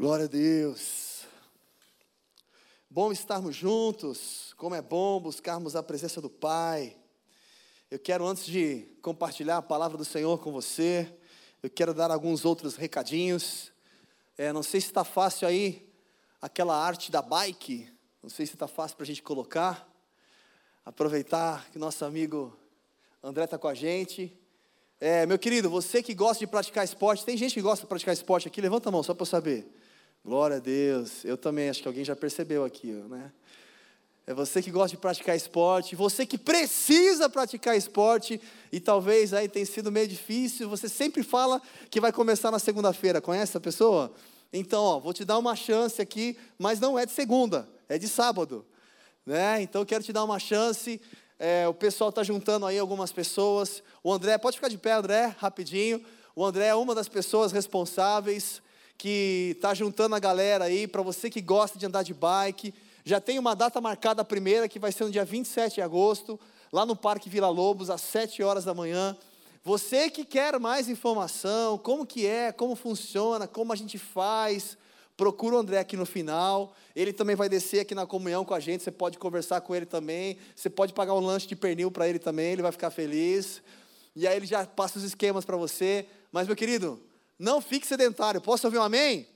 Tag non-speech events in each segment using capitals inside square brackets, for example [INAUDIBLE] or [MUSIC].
Glória a Deus. Bom estarmos juntos, como é bom buscarmos a presença do Pai. Eu quero, antes de compartilhar a palavra do Senhor com você, eu quero dar alguns outros recadinhos. É, não sei se está fácil aí aquela arte da bike, não sei se está fácil para a gente colocar. Aproveitar que nosso amigo André está com a gente. É, meu querido, você que gosta de praticar esporte, tem gente que gosta de praticar esporte aqui? Levanta a mão só para eu saber. Glória a Deus. Eu também, acho que alguém já percebeu aqui, né? É você que gosta de praticar esporte, você que precisa praticar esporte e talvez aí tenha sido meio difícil, você sempre fala que vai começar na segunda-feira. Conhece essa pessoa? Então, ó, vou te dar uma chance aqui, mas não é de segunda, é de sábado. Né? Então, quero te dar uma chance. É, o pessoal está juntando aí algumas pessoas. O André, pode ficar de pé, André, rapidinho. O André é uma das pessoas responsáveis que está juntando a galera aí, para você que gosta de andar de bike. Já tem uma data marcada a primeira, que vai ser no dia 27 de agosto, lá no Parque Vila Lobos, às 7 horas da manhã. Você que quer mais informação, como que é, como funciona, como a gente faz, procura o André aqui no final. Ele também vai descer aqui na comunhão com a gente, você pode conversar com ele também. Você pode pagar um lanche de pernil para ele também, ele vai ficar feliz. E aí ele já passa os esquemas para você. Mas, meu querido, não fique sedentário. Posso ouvir um amém?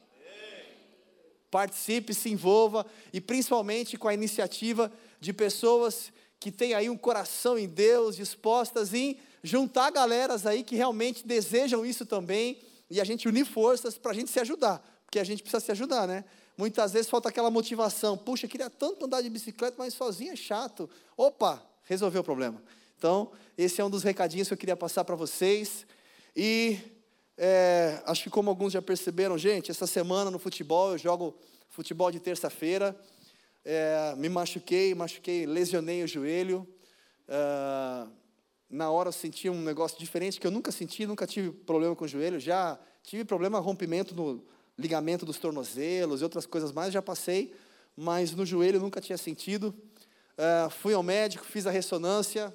Participe, se envolva e principalmente com a iniciativa de pessoas que têm aí um coração em Deus, dispostas em juntar galeras aí que realmente desejam isso também e a gente unir forças para a gente se ajudar, porque a gente precisa se ajudar, né? Muitas vezes falta aquela motivação. Puxa, queria tanto andar de bicicleta, mas sozinho é chato. Opa, resolveu o problema. Então, esse é um dos recadinhos que eu queria passar para vocês. E é, acho que como alguns já perceberam, gente, essa semana no futebol, eu jogo futebol de terça-feira, é, me machuquei, machuquei, lesionei o joelho. É, na hora eu senti um negócio diferente que eu nunca senti, nunca tive problema com o joelho, já tive problema rompimento no ligamento dos tornozelos e outras coisas mais, já passei, mas no joelho nunca tinha sentido. É, fui ao médico, fiz a ressonância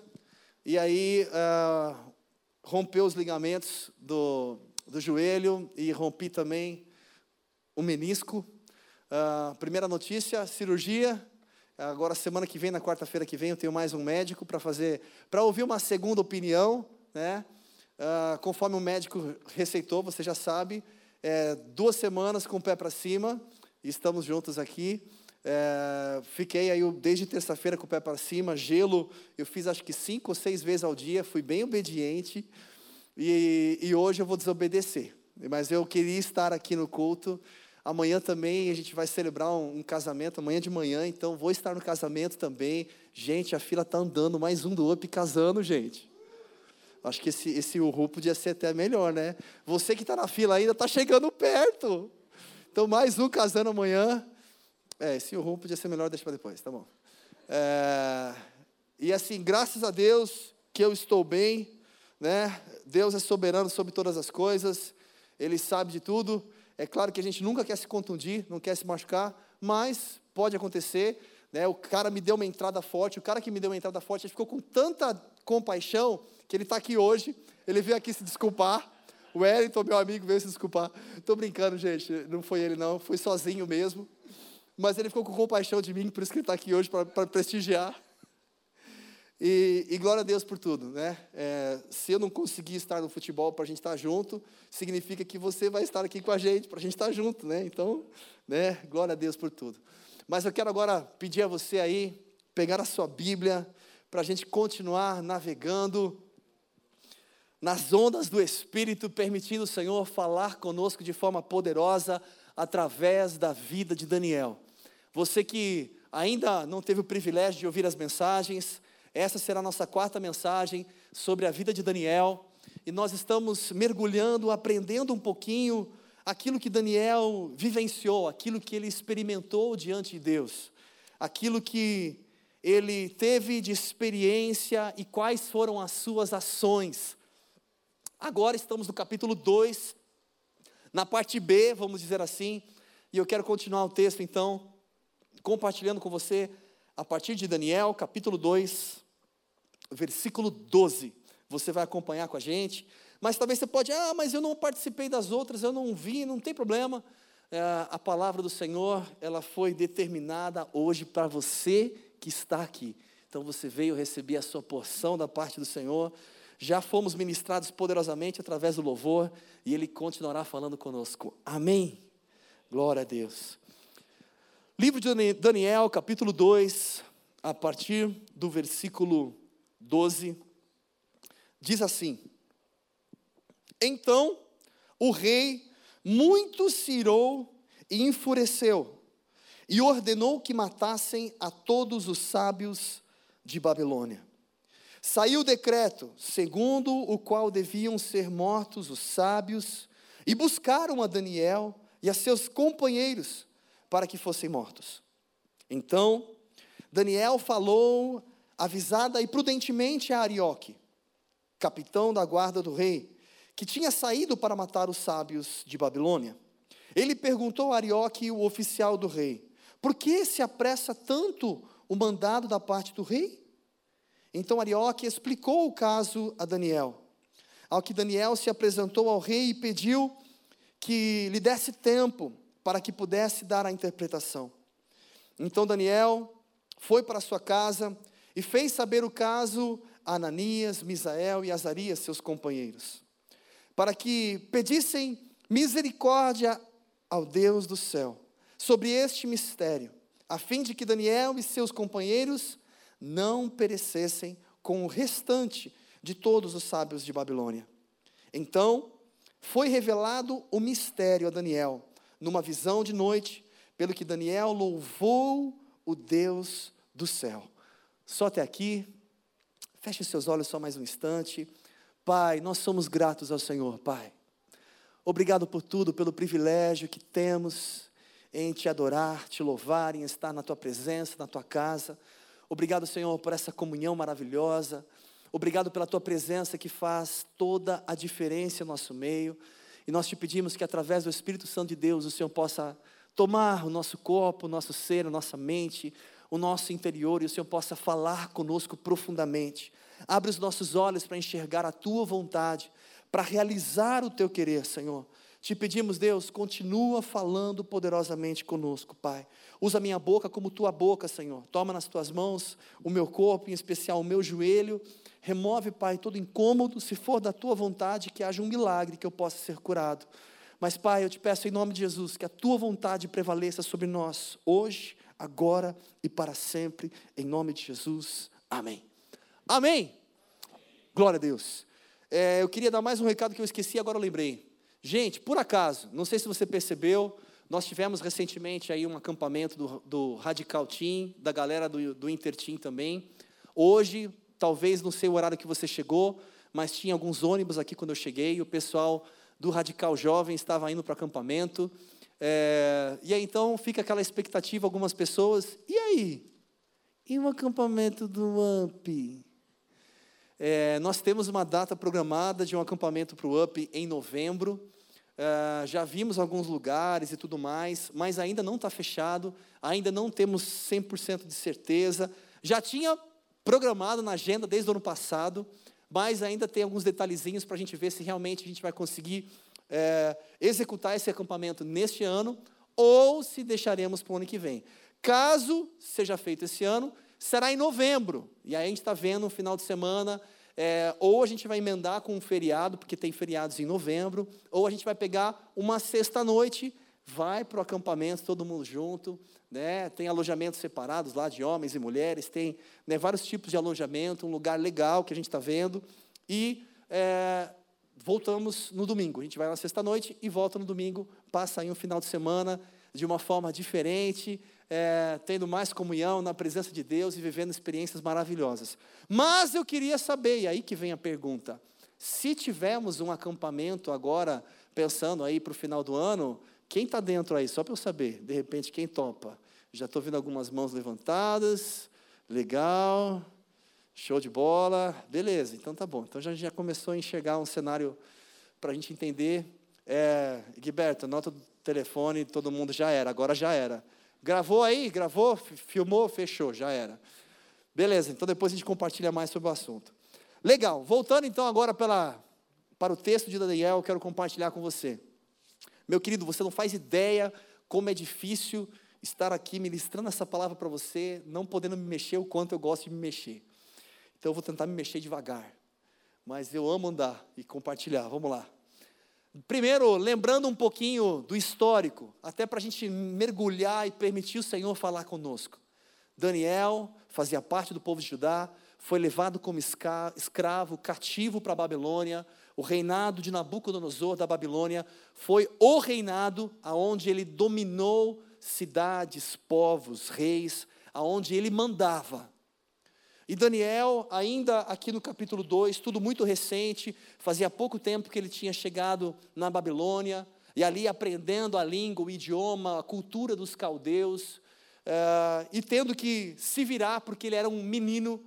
e aí é, rompeu os ligamentos do, do joelho e rompi também o menisco. Uh, primeira notícia, cirurgia. Agora, semana que vem, na quarta-feira que vem, eu tenho mais um médico para fazer, para ouvir uma segunda opinião, né? Uh, conforme o médico receitou, você já sabe, é, duas semanas com o pé para cima, estamos juntos aqui. É, fiquei aí desde terça-feira com o pé para cima, gelo, eu fiz acho que cinco ou seis vezes ao dia, fui bem obediente. E, e hoje eu vou desobedecer. Mas eu queria estar aqui no culto. Amanhã também a gente vai celebrar um, um, casamento, amanhã de manhã, então vou estar no casamento também. Gente, a fila está andando, mais um do UP casando, gente. Acho que esse, esse Uhu podia ser até melhor, né? Você que está na fila ainda está chegando perto. Então, mais um casando amanhã. É, esse Uhu podia ser melhor, deixa para depois, tá bom. É, e assim, graças a Deus que eu estou bem, né? Deus é soberano sobre todas as coisas, Ele sabe de tudo. É claro que a gente nunca quer se contundir, não quer se machucar, mas pode acontecer. Né? O cara me deu uma entrada forte, o cara que me deu uma entrada forte, ele ficou com tanta compaixão que ele está aqui hoje. Ele veio aqui se desculpar. O Wellington, meu amigo, veio se desculpar. Estou brincando, gente, não foi ele, não, foi sozinho mesmo. Mas ele ficou com compaixão de mim, por isso que ele está aqui hoje para prestigiar. E, e, glória a Deus por tudo, né? É, se eu não conseguir estar no futebol para a gente estar junto, significa que você vai estar aqui com a gente para a gente estar junto, né? Então, né? Glória a Deus por tudo. Mas eu quero agora pedir a você aí pegar a sua Bíblia para a gente continuar navegando nas ondas do Espírito, permitindo o Senhor falar conosco de forma poderosa através da vida de Daniel. Você que ainda não teve o privilégio de ouvir as mensagens essa será a nossa quarta mensagem sobre a vida de Daniel. E nós estamos mergulhando, aprendendo um pouquinho aquilo que Daniel vivenciou, aquilo que ele experimentou diante de Deus, aquilo que ele teve de experiência e quais foram as suas ações. Agora estamos no capítulo 2, na parte B, vamos dizer assim, e eu quero continuar o texto então, compartilhando com você a partir de Daniel, capítulo 2, versículo 12. Você vai acompanhar com a gente. Mas talvez você pode, ah, mas eu não participei das outras, eu não vi, não tem problema. é, a palavra do Senhor, ela foi determinada hoje para você que está aqui. Então você veio receber a sua porção da parte do Senhor. Já fomos ministrados poderosamente através do louvor e Ele continuará falando conosco. Amém. Glória a Deus. Livro de Daniel, capítulo 2, a partir do versículo 12, diz assim: Então o rei muito se irou e enfureceu, e ordenou que matassem a todos os sábios de Babilônia. Saiu o decreto, segundo o qual deviam ser mortos os sábios, e buscaram a Daniel e a seus companheiros para que fossem mortos. Então, Daniel falou avisada e prudentemente a Arioque, capitão da guarda do rei, que tinha saído para matar os sábios de Babilônia. Ele perguntou a Arioque, o oficial do rei: Por que se apressa tanto o mandado da parte do rei? Então Arioque explicou o caso a Daniel. Ao que Daniel se apresentou ao rei e pediu que lhe desse tempo para que pudesse dar a interpretação. Então Daniel foi para sua casa e fez saber o caso a Ananias, Misael e Azarias, seus companheiros para que pedissem misericórdia ao Deus do céu sobre este mistério, a fim de que Daniel e seus companheiros não perecessem com o restante de todos os sábios de Babilônia. Então, foi revelado o mistério a Daniel, numa visão de noite, pelo que Daniel louvou o Deus do céu. Só até aqui, feche seus olhos só mais um instante. Pai, nós somos gratos ao Senhor, Pai. Obrigado por tudo, pelo privilégio que temos em te adorar, te louvar, em estar na tua presença, na tua casa. Obrigado, Senhor, por essa comunhão maravilhosa. Obrigado pela tua presença que faz toda a diferença no nosso meio. E nós te pedimos que através do Espírito Santo de Deus o Senhor possa tomar o nosso corpo, o nosso ser, a nossa mente, o nosso interior e o Senhor possa falar conosco profundamente. Abre os nossos olhos para enxergar a tua vontade, para realizar o teu querer, Senhor. Te pedimos, Deus, continua falando poderosamente conosco, Pai. Usa minha boca como tua boca, Senhor. Toma nas tuas mãos o meu corpo, em especial o meu joelho. Remove, Pai, todo incômodo, se for da tua vontade, que haja um milagre, que eu possa ser curado. Mas, Pai, eu te peço em nome de Jesus que a tua vontade prevaleça sobre nós, hoje, agora e para sempre, em nome de Jesus. Amém. Amém? Glória a Deus. É, eu queria dar mais um recado que eu esqueci, agora eu lembrei. Gente, por acaso, não sei se você percebeu, nós tivemos recentemente aí um acampamento do, do Radical Team, da galera do, do Inter Team também. Hoje, talvez não sei o horário que você chegou, mas tinha alguns ônibus aqui quando eu cheguei, o pessoal do Radical Jovem estava indo para o acampamento. É, e aí então fica aquela expectativa, algumas pessoas, e aí? E o acampamento do AMP? É, nós temos uma data programada de um acampamento para o UP em novembro. É, já vimos alguns lugares e tudo mais, mas ainda não está fechado, ainda não temos 100% de certeza. Já tinha programado na agenda desde o ano passado, mas ainda tem alguns detalhezinhos para a gente ver se realmente a gente vai conseguir é, executar esse acampamento neste ano ou se deixaremos para o ano que vem. Caso seja feito esse ano, será em novembro. E aí a gente está vendo no final de semana, é, ou a gente vai emendar com um feriado, porque tem feriados em novembro, ou a gente vai pegar uma sexta-noite, vai para o acampamento, todo mundo junto, né? tem alojamentos separados lá de homens e mulheres, tem né, vários tipos de alojamento, um lugar legal que a gente está vendo, e é, voltamos no domingo. A gente vai na sexta-noite e volta no domingo, passa aí um final de semana de uma forma diferente, é, tendo mais comunhão na presença de Deus e vivendo experiências maravilhosas. Mas eu queria saber, e aí que vem a pergunta: se tivermos um acampamento agora, pensando aí para o final do ano, quem está dentro aí? Só para eu saber, de repente, quem topa? Já estou vendo algumas mãos levantadas, legal, show de bola, beleza, então tá bom. Então já, já começou a enxergar um cenário para a gente entender. É, Guiberto, nota do telefone, todo mundo já era, agora já era. Gravou aí? Gravou? Filmou? Fechou, já era. Beleza, então depois a gente compartilha mais sobre o assunto. Legal, voltando então agora pela, para o texto de Daniel, eu quero compartilhar com você. Meu querido, você não faz ideia como é difícil estar aqui ministrando essa palavra para você, não podendo me mexer o quanto eu gosto de me mexer. Então eu vou tentar me mexer devagar. Mas eu amo andar e compartilhar. Vamos lá. Primeiro, lembrando um pouquinho do histórico, até para a gente mergulhar e permitir o Senhor falar conosco. Daniel fazia parte do povo de Judá, foi levado como escravo, cativo para a Babilônia. O reinado de Nabucodonosor da Babilônia foi o reinado aonde ele dominou cidades, povos, reis, aonde ele mandava. E Daniel, ainda aqui no capítulo 2, tudo muito recente, fazia pouco tempo que ele tinha chegado na Babilônia, e ali aprendendo a língua, o idioma, a cultura dos caldeus, uh, e tendo que se virar, porque ele era um menino,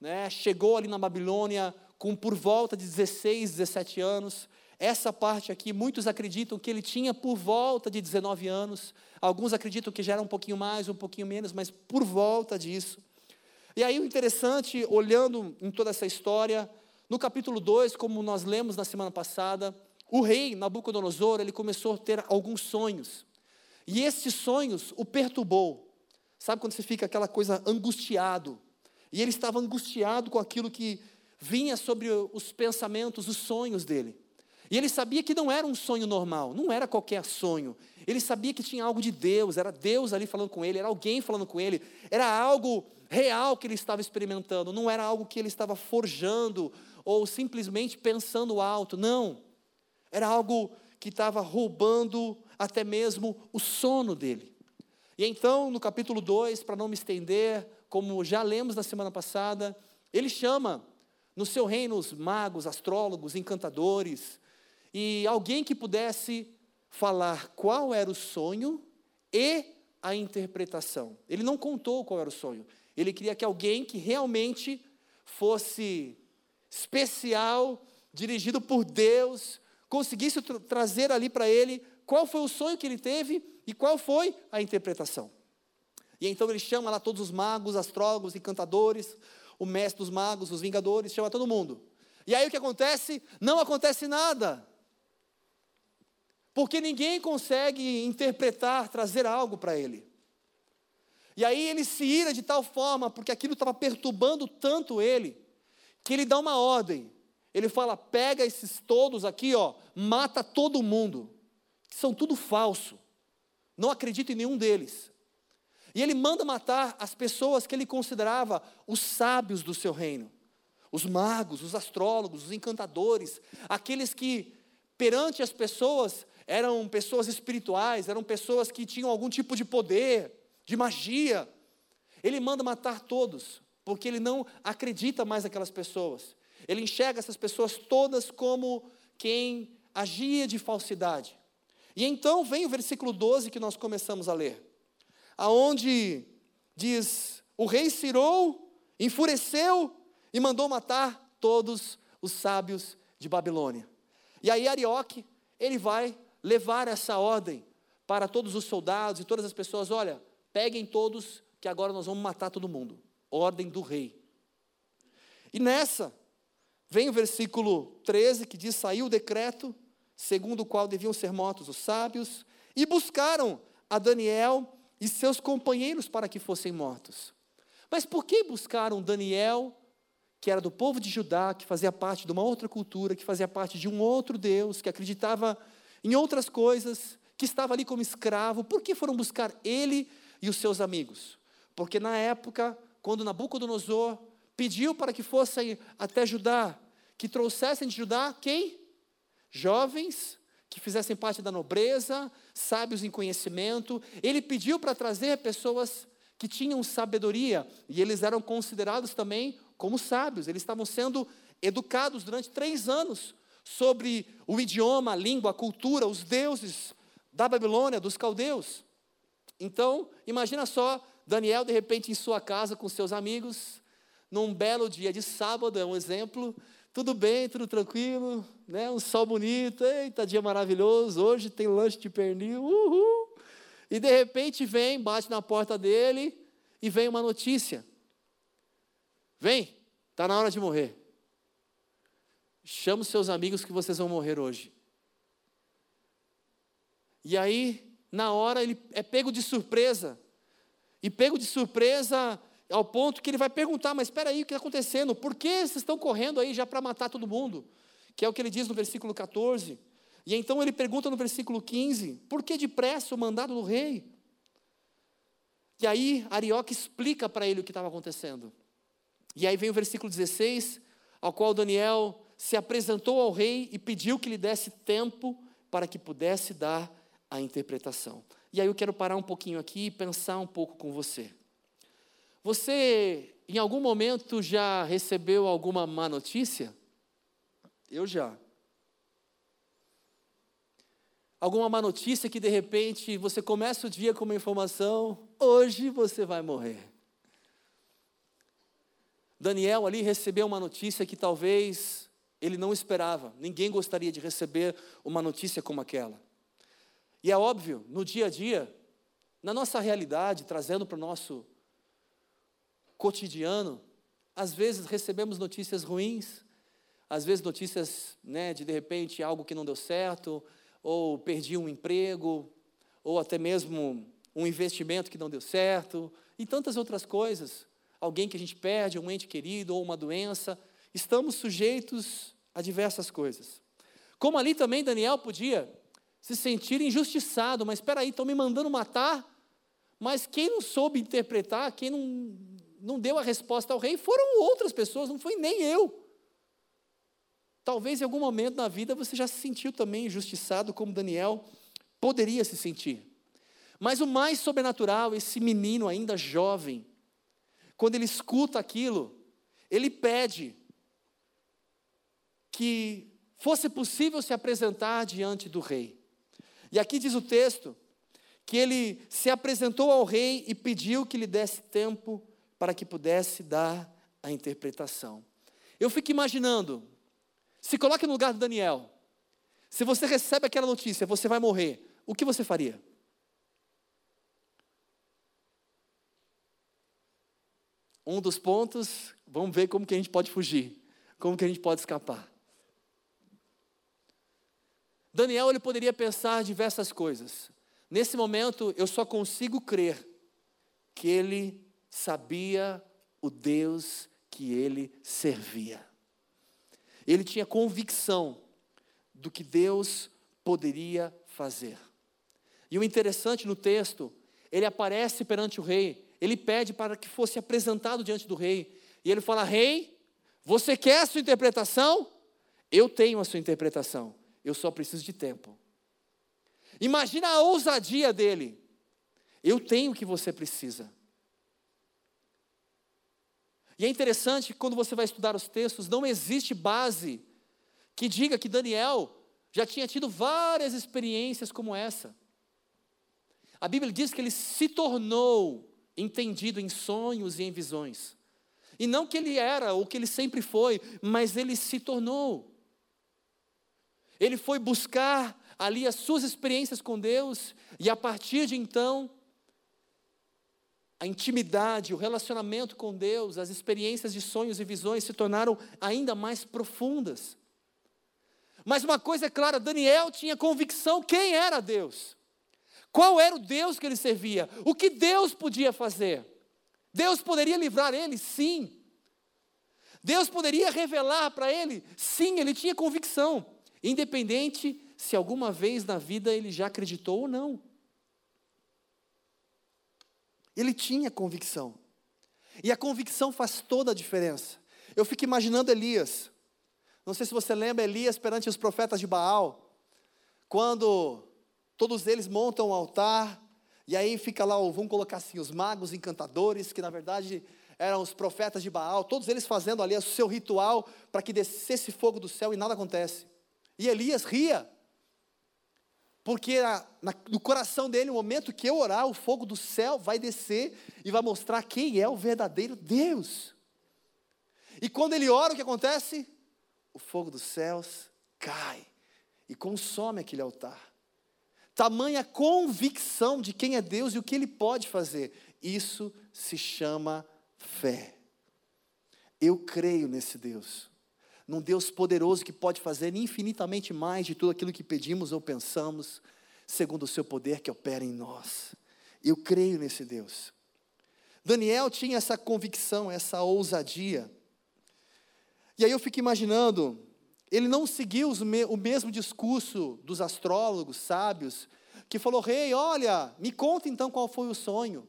né, chegou ali na Babilônia com por volta de 16, 17 anos. Essa parte aqui, muitos acreditam que ele tinha por volta de 19 anos, alguns acreditam que já era um pouquinho mais, um pouquinho menos, mas por volta disso. E aí o interessante, olhando em toda essa história, no capítulo 2, como nós lemos na semana passada, o rei Nabucodonosor, ele começou a ter alguns sonhos. E esses sonhos o perturbou. Sabe quando você fica aquela coisa angustiado? E ele estava angustiado com aquilo que vinha sobre os pensamentos, os sonhos dele. E ele sabia que não era um sonho normal, não era qualquer sonho. Ele sabia que tinha algo de Deus, era Deus ali falando com ele, era alguém falando com ele, era algo real que ele estava experimentando, não era algo que ele estava forjando ou simplesmente pensando alto, não. Era algo que estava roubando até mesmo o sono dele. E então, no capítulo 2, para não me estender, como já lemos na semana passada, ele chama no seu reino os magos, astrólogos, encantadores, e alguém que pudesse falar qual era o sonho e a interpretação. Ele não contou qual era o sonho, ele queria que alguém que realmente fosse especial, dirigido por Deus, conseguisse tra trazer ali para ele qual foi o sonho que ele teve e qual foi a interpretação. E então ele chama lá todos os magos, astrólogos, encantadores, o mestre dos magos, os vingadores, chama todo mundo. E aí o que acontece? Não acontece nada. Porque ninguém consegue interpretar, trazer algo para ele. E aí ele se ira de tal forma, porque aquilo estava perturbando tanto ele, que ele dá uma ordem. Ele fala: pega esses todos aqui, ó, mata todo mundo. São tudo falso. Não acredito em nenhum deles. E ele manda matar as pessoas que ele considerava os sábios do seu reino. Os magos, os astrólogos, os encantadores, aqueles que perante as pessoas eram pessoas espirituais, eram pessoas que tinham algum tipo de poder, de magia. Ele manda matar todos, porque ele não acredita mais naquelas pessoas. Ele enxerga essas pessoas todas como quem agia de falsidade. E então vem o versículo 12 que nós começamos a ler, aonde diz: O rei Cirou enfureceu e mandou matar todos os sábios de Babilônia. E aí Arioque, ele vai levar essa ordem para todos os soldados e todas as pessoas: olha, peguem todos, que agora nós vamos matar todo mundo. Ordem do rei. E nessa, vem o versículo 13 que diz: Saiu o decreto, segundo o qual deviam ser mortos os sábios, e buscaram a Daniel e seus companheiros para que fossem mortos. Mas por que buscaram Daniel, que era do povo de Judá, que fazia parte de uma outra cultura, que fazia parte de um outro Deus, que acreditava em outras coisas, que estava ali como escravo, por que foram buscar ele e os seus amigos? Porque na época, quando Nabucodonosor pediu para que fossem até Judá, que trouxessem de Judá quem? Jovens que fizessem parte da nobreza, sábios em conhecimento. Ele pediu para trazer pessoas que tinham sabedoria, e eles eram considerados também como sábios, eles estavam sendo educados durante três anos sobre o idioma, a língua, a cultura, os deuses da Babilônia, dos caldeus. Então, imagina só, Daniel, de repente, em sua casa com seus amigos, num belo dia de sábado, é um exemplo, tudo bem, tudo tranquilo, né? um sol bonito, eita, dia maravilhoso, hoje tem lanche de pernil, uhul. E de repente vem, bate na porta dele e vem uma notícia. Vem, está na hora de morrer. Chama os seus amigos que vocês vão morrer hoje. E aí, na hora ele é pego de surpresa. E pego de surpresa ao ponto que ele vai perguntar: Mas espera aí, o que está acontecendo? Por que vocês estão correndo aí já para matar todo mundo? Que é o que ele diz no versículo 14. E então ele pergunta no versículo 15: Por que depressa o mandado do rei? E aí Arioque explica para ele o que estava acontecendo. E aí vem o versículo 16, ao qual Daniel se apresentou ao rei e pediu que lhe desse tempo para que pudesse dar a interpretação. E aí eu quero parar um pouquinho aqui e pensar um pouco com você. Você, em algum momento, já recebeu alguma má notícia? Eu já. Alguma má notícia que de repente você começa o dia com uma informação, hoje você vai morrer. Daniel ali recebeu uma notícia que talvez ele não esperava. Ninguém gostaria de receber uma notícia como aquela. E é óbvio, no dia a dia, na nossa realidade, trazendo para o nosso cotidiano, às vezes recebemos notícias ruins, às vezes notícias né, de de repente algo que não deu certo, ou perdi um emprego, ou até mesmo um investimento que não deu certo, e tantas outras coisas. Alguém que a gente perde, um ente querido, ou uma doença. Estamos sujeitos a diversas coisas. Como ali também Daniel podia se sentir injustiçado, mas espera aí, estão me mandando matar, mas quem não soube interpretar, quem não não deu a resposta ao rei foram outras pessoas, não foi nem eu. Talvez em algum momento na vida você já se sentiu também injustiçado, como Daniel poderia se sentir. Mas o mais sobrenatural, esse menino ainda jovem, quando ele escuta aquilo, ele pede que fosse possível se apresentar diante do rei. E aqui diz o texto que ele se apresentou ao rei e pediu que lhe desse tempo para que pudesse dar a interpretação. Eu fico imaginando, se coloque no lugar do Daniel. Se você recebe aquela notícia, você vai morrer, o que você faria? Um dos pontos, vamos ver como que a gente pode fugir, como que a gente pode escapar. Daniel ele poderia pensar diversas coisas. Nesse momento, eu só consigo crer que ele sabia o Deus que ele servia. Ele tinha convicção do que Deus poderia fazer. E o interessante no texto, ele aparece perante o rei, ele pede para que fosse apresentado diante do rei, e ele fala: Rei, você quer a sua interpretação? Eu tenho a sua interpretação, eu só preciso de tempo. Imagina a ousadia dele. Eu tenho o que você precisa. E é interessante que quando você vai estudar os textos, não existe base que diga que Daniel já tinha tido várias experiências como essa. A Bíblia diz que ele se tornou entendido em sonhos e em visões. E não que ele era ou que ele sempre foi, mas ele se tornou. Ele foi buscar ali as suas experiências com Deus, e a partir de então, a intimidade, o relacionamento com Deus, as experiências de sonhos e visões se tornaram ainda mais profundas. Mas uma coisa é clara: Daniel tinha convicção quem era Deus, qual era o Deus que ele servia, o que Deus podia fazer. Deus poderia livrar ele? Sim. Deus poderia revelar para ele? Sim, ele tinha convicção, independente se alguma vez na vida ele já acreditou ou não. Ele tinha convicção. E a convicção faz toda a diferença. Eu fico imaginando Elias. Não sei se você lembra Elias perante os profetas de Baal, quando todos eles montam um altar, e aí fica lá, vamos colocar assim, os magos encantadores, que na verdade eram os profetas de Baal, todos eles fazendo ali o seu ritual para que descesse fogo do céu e nada acontece. E Elias ria, porque na, no coração dele, no momento que eu orar, o fogo do céu vai descer e vai mostrar quem é o verdadeiro Deus. E quando ele ora, o que acontece? O fogo dos céus cai e consome aquele altar. Tamanha convicção de quem é Deus e o que ele pode fazer. Isso se chama fé. Eu creio nesse Deus num Deus poderoso que pode fazer infinitamente mais de tudo aquilo que pedimos ou pensamos, segundo o seu poder que opera em nós. Eu creio nesse Deus. Daniel tinha essa convicção, essa ousadia. E aí eu fico imaginando, ele não seguiu o mesmo discurso dos astrólogos sábios, que falou: Rei, olha, me conta então qual foi o sonho.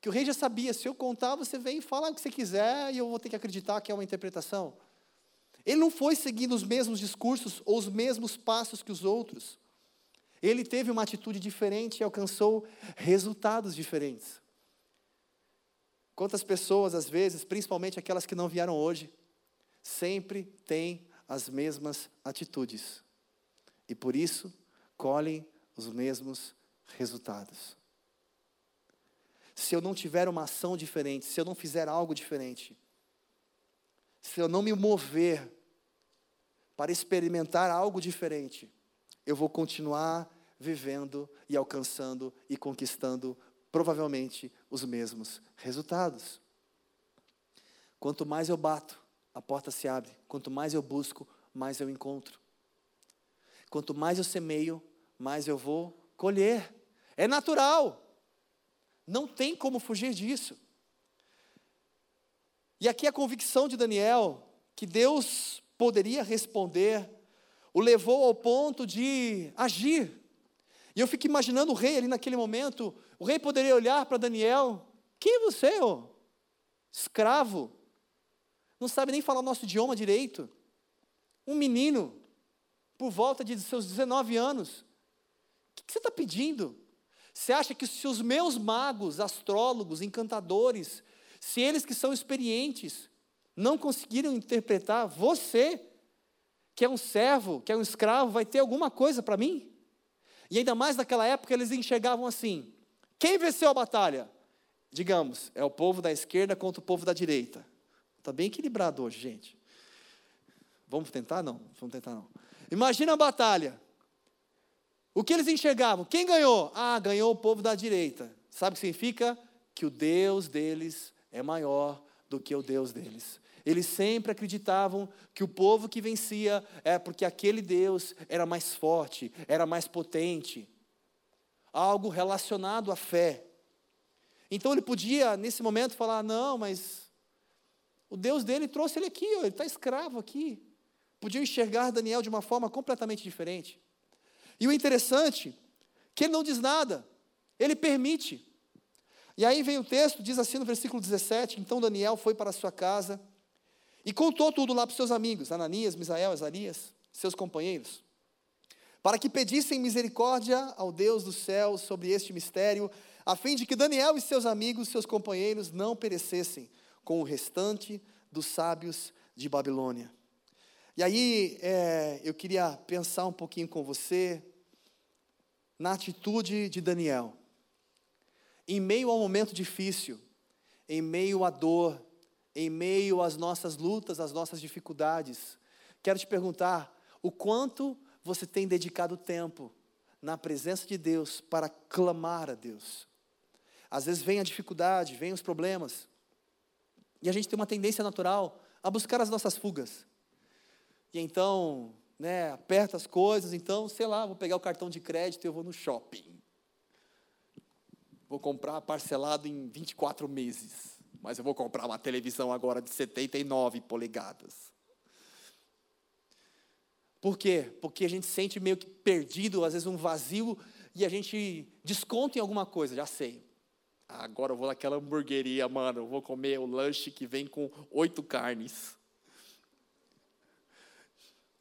Que o rei já sabia, se eu contar, você vem e fala o que você quiser e eu vou ter que acreditar que é uma interpretação. Ele não foi seguindo os mesmos discursos ou os mesmos passos que os outros. Ele teve uma atitude diferente e alcançou resultados diferentes. Quantas pessoas, às vezes, principalmente aquelas que não vieram hoje, sempre têm as mesmas atitudes e por isso colhem os mesmos resultados. Se eu não tiver uma ação diferente, se eu não fizer algo diferente, se eu não me mover para experimentar algo diferente, eu vou continuar vivendo e alcançando e conquistando provavelmente os mesmos resultados. Quanto mais eu bato, a porta se abre. Quanto mais eu busco, mais eu encontro. Quanto mais eu semeio, mais eu vou colher. É natural. Não tem como fugir disso. E aqui a convicção de Daniel, que Deus poderia responder, o levou ao ponto de agir. E eu fico imaginando o rei ali naquele momento, o rei poderia olhar para Daniel, quem é você, ô? Escravo, não sabe nem falar o nosso idioma direito. Um menino, por volta de seus 19 anos, o que você está pedindo? Você acha que se os meus magos, astrólogos, encantadores, se eles que são experientes, não conseguiram interpretar, você, que é um servo, que é um escravo, vai ter alguma coisa para mim? E ainda mais naquela época eles enxergavam assim: quem venceu a batalha? Digamos, é o povo da esquerda contra o povo da direita. Está bem equilibrado hoje, gente. Vamos tentar? Não, vamos tentar não. Imagina a batalha. O que eles enxergavam? Quem ganhou? Ah, ganhou o povo da direita. Sabe o que significa? Que o Deus deles é maior do que o Deus deles. Eles sempre acreditavam que o povo que vencia é porque aquele Deus era mais forte, era mais potente. Algo relacionado à fé. Então ele podia, nesse momento, falar: não, mas o Deus dele trouxe ele aqui, ele está escravo aqui. Podia enxergar Daniel de uma forma completamente diferente. E o interessante, que ele não diz nada, ele permite. E aí vem o texto, diz assim no versículo 17: Então Daniel foi para sua casa e contou tudo lá para os seus amigos, Ananias, Misael, Azarias, seus companheiros, para que pedissem misericórdia ao Deus do céu sobre este mistério, a fim de que Daniel e seus amigos, seus companheiros, não perecessem com o restante dos sábios de Babilônia. E aí é, eu queria pensar um pouquinho com você na atitude de Daniel. Em meio a um momento difícil, em meio à dor, em meio às nossas lutas, às nossas dificuldades, quero te perguntar: o quanto você tem dedicado tempo na presença de Deus para clamar a Deus? Às vezes vem a dificuldade, vem os problemas, e a gente tem uma tendência natural a buscar as nossas fugas e então, né, aperta as coisas, então, sei lá, vou pegar o cartão de crédito e eu vou no shopping. Vou comprar parcelado em 24 meses, mas eu vou comprar uma televisão agora de 79 polegadas. Por quê? Porque a gente sente meio que perdido, às vezes um vazio, e a gente desconta em alguma coisa, já sei. Agora eu vou naquela hamburgueria, mano, eu vou comer o lanche que vem com oito carnes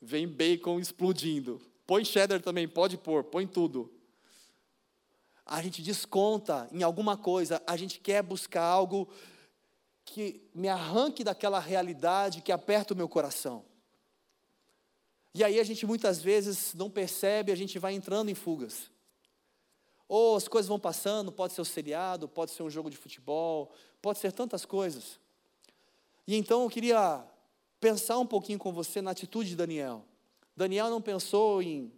vem bacon explodindo. Põe cheddar também, pode pôr, põe tudo. A gente desconta em alguma coisa, a gente quer buscar algo que me arranque daquela realidade que aperta o meu coração. E aí a gente muitas vezes não percebe, a gente vai entrando em fugas. Ou as coisas vão passando, pode ser o um seriado, pode ser um jogo de futebol, pode ser tantas coisas. E então eu queria pensar um pouquinho com você na atitude de Daniel. Daniel não pensou em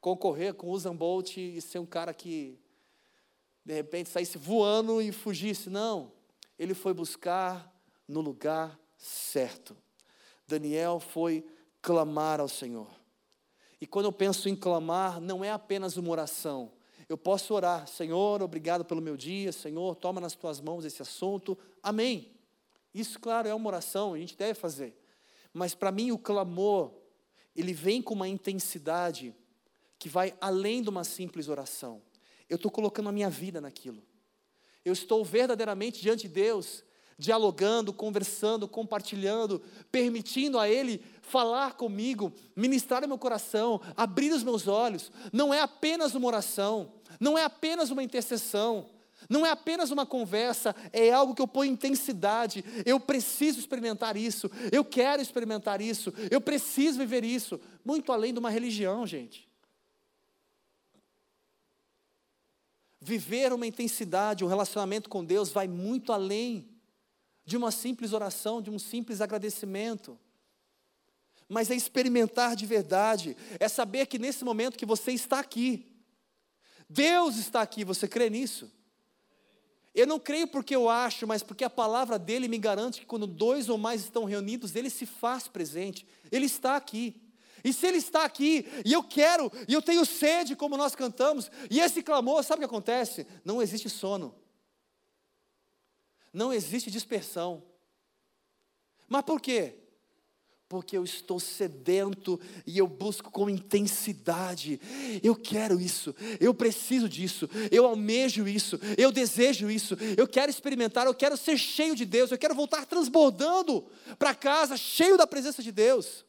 concorrer com Usain Bolt e ser um cara que de repente saísse voando e fugisse. Não. Ele foi buscar no lugar certo. Daniel foi clamar ao Senhor. E quando eu penso em clamar, não é apenas uma oração. Eu posso orar, Senhor, obrigado pelo meu dia, Senhor, toma nas tuas mãos esse assunto, amém. Isso, claro, é uma oração, a gente deve fazer. Mas para mim, o clamor, ele vem com uma intensidade que vai além de uma simples oração. Eu estou colocando a minha vida naquilo. Eu estou verdadeiramente diante de Deus, dialogando, conversando, compartilhando, permitindo a Ele falar comigo, ministrar o meu coração, abrir os meus olhos. Não é apenas uma oração, não é apenas uma intercessão, não é apenas uma conversa, é algo que eu ponho intensidade. Eu preciso experimentar isso, eu quero experimentar isso, eu preciso viver isso, muito além de uma religião, gente. Viver uma intensidade, um relacionamento com Deus vai muito além de uma simples oração, de um simples agradecimento. Mas é experimentar de verdade, é saber que nesse momento que você está aqui, Deus está aqui, você crê nisso? Eu não creio porque eu acho, mas porque a palavra dele me garante que quando dois ou mais estão reunidos, ele se faz presente, ele está aqui. E se Ele está aqui, e eu quero, e eu tenho sede, como nós cantamos, e esse clamor, sabe o que acontece? Não existe sono, não existe dispersão. Mas por quê? Porque eu estou sedento e eu busco com intensidade. Eu quero isso, eu preciso disso, eu almejo isso, eu desejo isso, eu quero experimentar, eu quero ser cheio de Deus, eu quero voltar transbordando para casa, cheio da presença de Deus.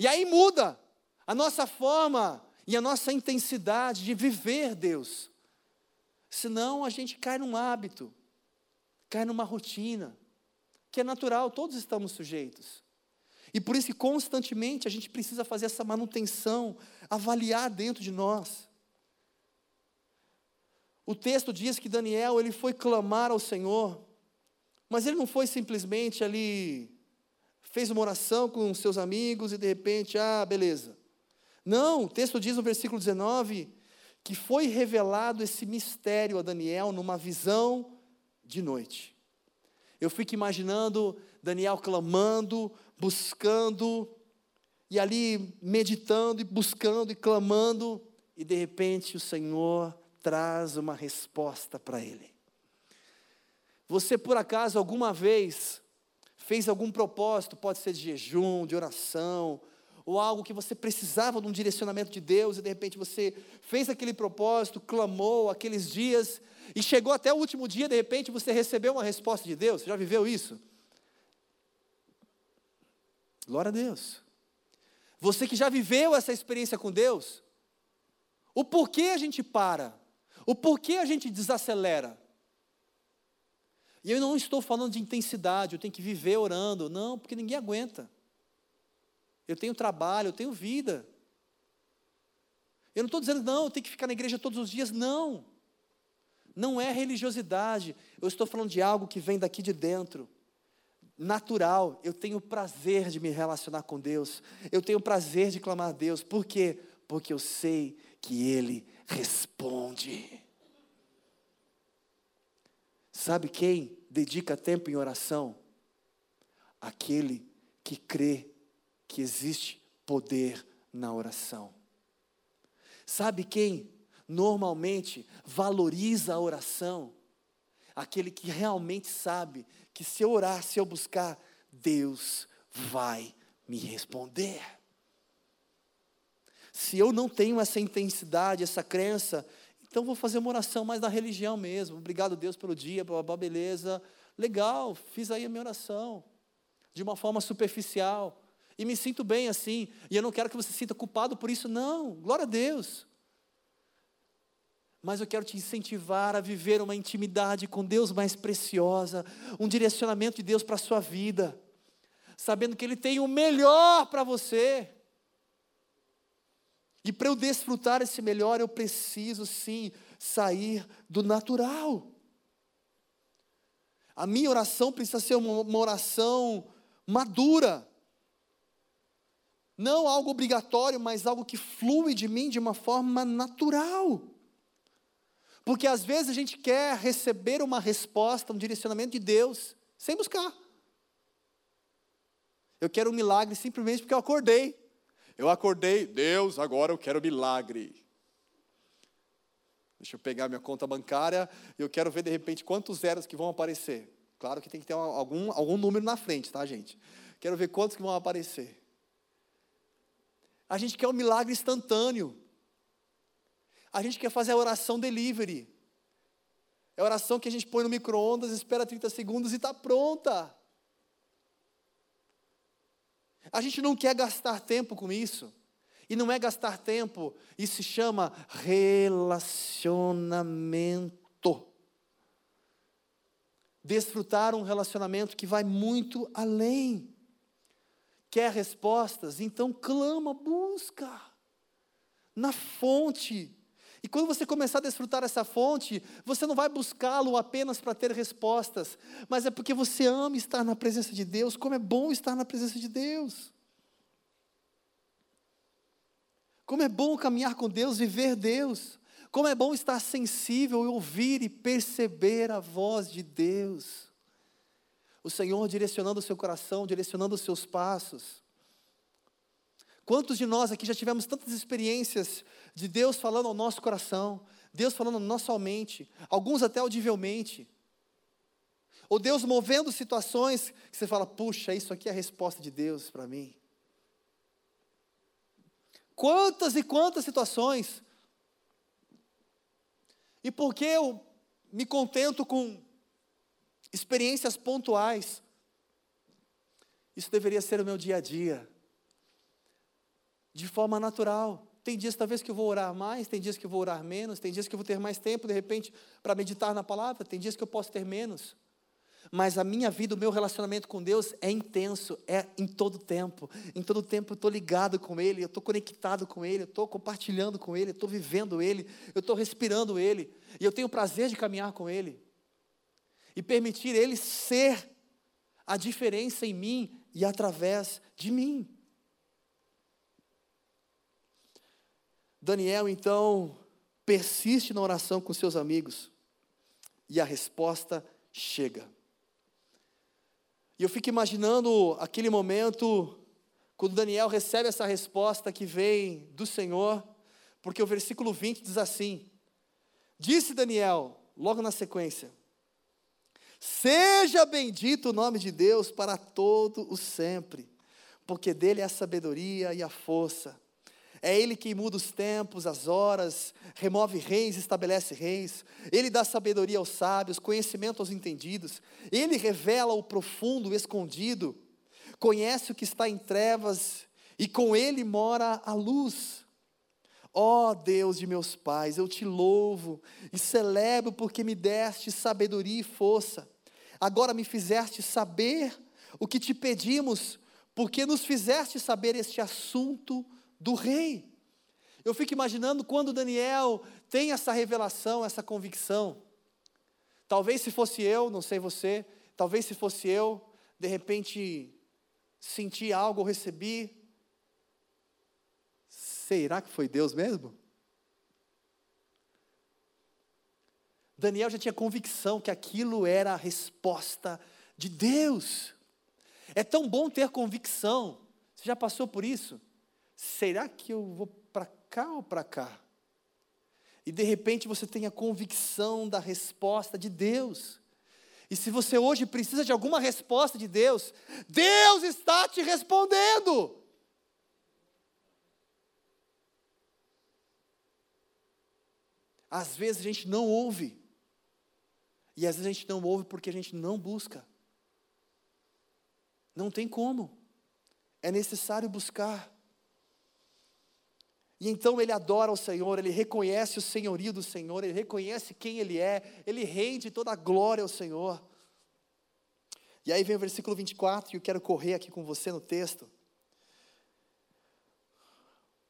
E aí muda a nossa forma e a nossa intensidade de viver Deus. Senão a gente cai num hábito, cai numa rotina, que é natural, todos estamos sujeitos. E por isso que constantemente a gente precisa fazer essa manutenção, avaliar dentro de nós. O texto diz que Daniel ele foi clamar ao Senhor, mas ele não foi simplesmente ali fez uma oração com seus amigos e de repente, ah, beleza. Não, o texto diz no versículo 19 que foi revelado esse mistério a Daniel numa visão de noite. Eu fico imaginando Daniel clamando, buscando, e ali meditando e buscando e clamando, e de repente o Senhor traz uma resposta para ele. Você por acaso alguma vez fez algum propósito, pode ser de jejum, de oração, ou algo que você precisava de um direcionamento de Deus e de repente você fez aquele propósito, clamou aqueles dias e chegou até o último dia, de repente você recebeu uma resposta de Deus. Você já viveu isso? Glória a Deus. Você que já viveu essa experiência com Deus, o porquê a gente para? O porquê a gente desacelera? E eu não estou falando de intensidade, eu tenho que viver orando. Não, porque ninguém aguenta. Eu tenho trabalho, eu tenho vida. Eu não estou dizendo, não, eu tenho que ficar na igreja todos os dias. Não. Não é religiosidade. Eu estou falando de algo que vem daqui de dentro. Natural. Eu tenho prazer de me relacionar com Deus. Eu tenho prazer de clamar a Deus. Por quê? Porque eu sei que Ele responde. Sabe quem dedica tempo em oração? Aquele que crê que existe poder na oração. Sabe quem normalmente valoriza a oração? Aquele que realmente sabe que se eu orar, se eu buscar, Deus vai me responder. Se eu não tenho essa intensidade, essa crença, então vou fazer uma oração mais da religião mesmo. Obrigado, Deus, pelo dia, blá, beleza. Legal, fiz aí a minha oração. De uma forma superficial. E me sinto bem assim. E eu não quero que você se sinta culpado por isso, não. Glória a Deus. Mas eu quero te incentivar a viver uma intimidade com Deus mais preciosa, um direcionamento de Deus para a sua vida, sabendo que Ele tem o melhor para você. E para eu desfrutar esse melhor, eu preciso sim sair do natural. A minha oração precisa ser uma, oração madura. Não algo obrigatório, mas algo que flui de mim de uma forma natural. Porque às vezes a gente quer receber uma resposta, um direcionamento de Deus, sem buscar. Eu quero um milagre simplesmente porque eu acordei. Eu acordei, Deus, agora eu quero milagre. Deixa eu pegar minha conta bancária e eu quero ver de repente quantos zeros que vão aparecer. Claro que tem que ter algum, algum número na frente, tá, gente? Quero ver quantos que vão aparecer. A gente quer um milagre instantâneo. A gente quer fazer a oração delivery. É a oração que a gente põe no micro-ondas, espera 30 segundos e está pronta. A gente não quer gastar tempo com isso. E não é gastar tempo, isso se chama relacionamento. Desfrutar um relacionamento que vai muito além. Quer respostas? Então clama, busca. Na fonte. E quando você começar a desfrutar essa fonte, você não vai buscá-lo apenas para ter respostas, mas é porque você ama estar na presença de Deus, como é bom estar na presença de Deus. Como é bom caminhar com Deus, viver Deus. Como é bom estar sensível e ouvir e perceber a voz de Deus. O Senhor direcionando o seu coração, direcionando os seus passos. Quantos de nós aqui já tivemos tantas experiências de Deus falando ao nosso coração, Deus falando na nossa mente, alguns até audivelmente. Ou Deus movendo situações que você fala, puxa, isso aqui é a resposta de Deus para mim. Quantas e quantas situações. E por que eu me contento com experiências pontuais? Isso deveria ser o meu dia a dia de forma natural. Tem dias talvez que eu vou orar mais, tem dias que eu vou orar menos, tem dias que eu vou ter mais tempo, de repente, para meditar na palavra, tem dias que eu posso ter menos. Mas a minha vida, o meu relacionamento com Deus é intenso, é em todo tempo. Em todo tempo eu estou ligado com Ele, eu estou conectado com Ele, eu estou compartilhando com Ele, eu estou vivendo Ele, eu estou respirando Ele. E eu tenho o prazer de caminhar com Ele. E permitir Ele ser a diferença em mim e através de mim. Daniel, então, persiste na oração com seus amigos e a resposta chega. E eu fico imaginando aquele momento quando Daniel recebe essa resposta que vem do Senhor, porque o versículo 20 diz assim: Disse Daniel, logo na sequência: Seja bendito o nome de Deus para todo o sempre, porque dele é a sabedoria e a força é Ele quem muda os tempos, as horas, remove reis, estabelece reis. Ele dá sabedoria aos sábios, conhecimento aos entendidos. Ele revela o profundo, o escondido. Conhece o que está em trevas e com Ele mora a luz. Ó oh, Deus de meus pais, eu te louvo e celebro porque me deste sabedoria e força. Agora me fizeste saber o que te pedimos, porque nos fizeste saber este assunto do rei. Eu fico imaginando quando Daniel tem essa revelação, essa convicção. Talvez se fosse eu, não sei você, talvez se fosse eu, de repente senti algo, recebi. Será que foi Deus mesmo? Daniel já tinha convicção que aquilo era a resposta de Deus. É tão bom ter convicção. Você já passou por isso? Será que eu vou para cá ou para cá? E de repente você tem a convicção da resposta de Deus. E se você hoje precisa de alguma resposta de Deus, Deus está te respondendo. Às vezes a gente não ouve. E às vezes a gente não ouve porque a gente não busca. Não tem como. É necessário buscar. E então ele adora o Senhor, ele reconhece o senhorio do Senhor, ele reconhece quem ele é, ele rende toda a glória ao Senhor. E aí vem o versículo 24, e eu quero correr aqui com você no texto.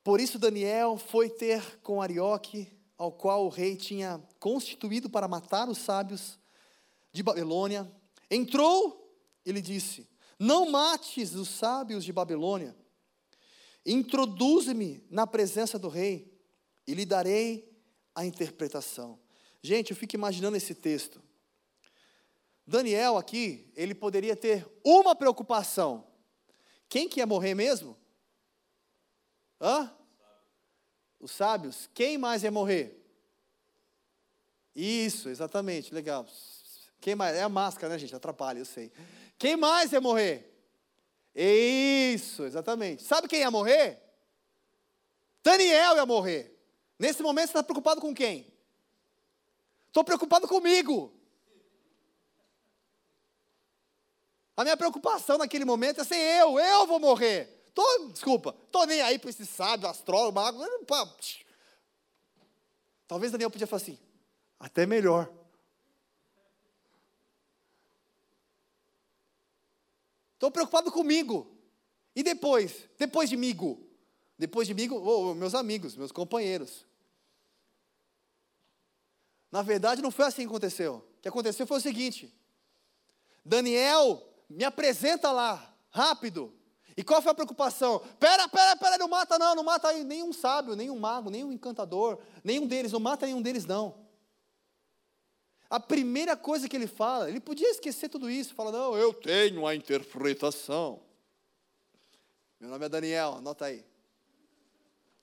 Por isso Daniel foi ter com Arioque, ao qual o rei tinha constituído para matar os sábios de Babilônia. Entrou, ele disse: Não mates os sábios de Babilônia Introduze-me na presença do rei e lhe darei a interpretação. Gente, eu fico imaginando esse texto. Daniel aqui, ele poderia ter uma preocupação. Quem que ia morrer mesmo? Hã? Os sábios. Quem mais ia morrer? Isso, exatamente, legal. Quem mais? É a máscara, né, gente? Atrapalha, eu sei. Quem mais ia morrer? Isso, exatamente. Sabe quem ia morrer? Daniel ia morrer. Nesse momento você está preocupado com quem? Estou preocupado comigo. A minha preocupação naquele momento é ser eu, eu vou morrer. Tô, desculpa, tô nem aí para esse sábio, astrólogo, mago. Talvez Daniel podia falar assim, até melhor. Estou preocupado comigo. E depois? Depois de migo? Depois de migo, oh, meus amigos, meus companheiros. Na verdade, não foi assim que aconteceu. O que aconteceu foi o seguinte: Daniel me apresenta lá, rápido. E qual foi a preocupação? Pera, pera, pera, não mata não, não mata nenhum sábio, nenhum mago, nenhum encantador, nenhum deles, não mata nenhum deles não. A primeira coisa que ele fala, ele podia esquecer tudo isso, fala, não, eu tenho a interpretação. Meu nome é Daniel, anota aí.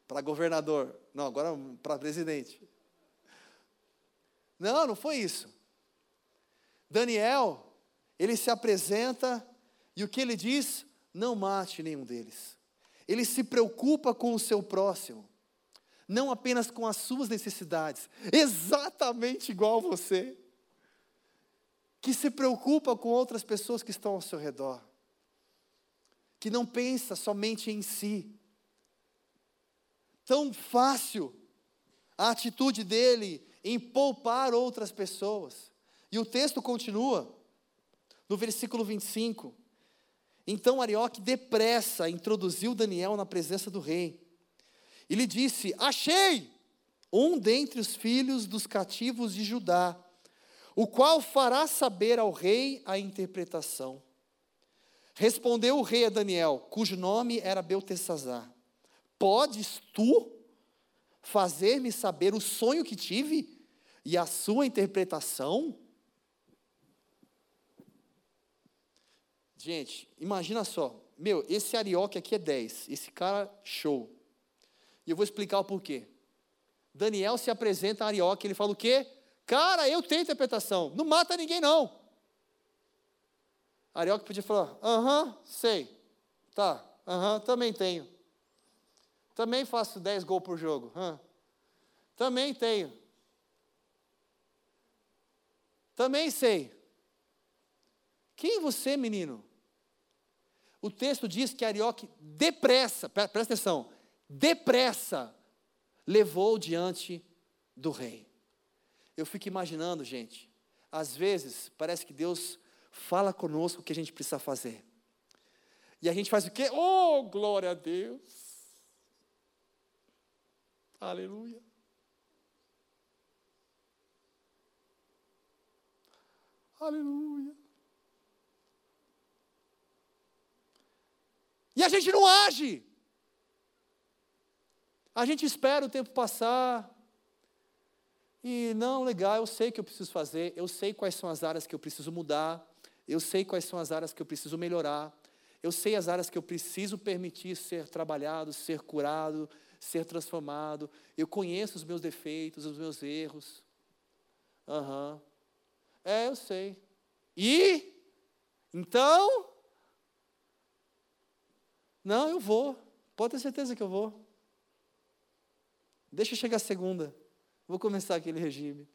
Para governador, não, agora para presidente. Não, não foi isso. Daniel, ele se apresenta e o que ele diz? Não mate nenhum deles. Ele se preocupa com o seu próximo, não apenas com as suas necessidades, exatamente igual você, que se preocupa com outras pessoas que estão ao seu redor, que não pensa somente em si. Tão fácil a atitude dele em poupar outras pessoas. E o texto continua, no versículo 25. Então Arioque depressa introduziu Daniel na presença do rei. E lhe disse: Achei um dentre os filhos dos cativos de Judá, o qual fará saber ao rei a interpretação. Respondeu o rei a Daniel, cujo nome era Beltesazar: Podes tu fazer-me saber o sonho que tive e a sua interpretação? Gente, imagina só. Meu, esse Arioque aqui é 10. Esse cara, show. E eu vou explicar o porquê. Daniel se apresenta a Arioque, ele fala o quê? Cara, eu tenho interpretação. Não mata ninguém, não. Arioque podia falar, aham, sei. Tá, aham, também tenho. Também faço 10 gols por jogo. Hã? Também tenho. Também sei. Quem é você, menino? O texto diz que Arioque depressa, presta atenção, depressa levou diante do rei. Eu fico imaginando, gente, às vezes parece que Deus fala conosco o que a gente precisa fazer. E a gente faz o quê? Oh, glória a Deus! Aleluia! Aleluia! E a gente não age. A gente espera o tempo passar. E não, legal, eu sei o que eu preciso fazer, eu sei quais são as áreas que eu preciso mudar, eu sei quais são as áreas que eu preciso melhorar, eu sei as áreas que eu preciso permitir ser trabalhado, ser curado, ser transformado. Eu conheço os meus defeitos, os meus erros. Aham. Uhum. É, eu sei. E? Então? Não, eu vou. Pode ter certeza que eu vou. Deixa chegar a segunda. Vou começar aquele regime.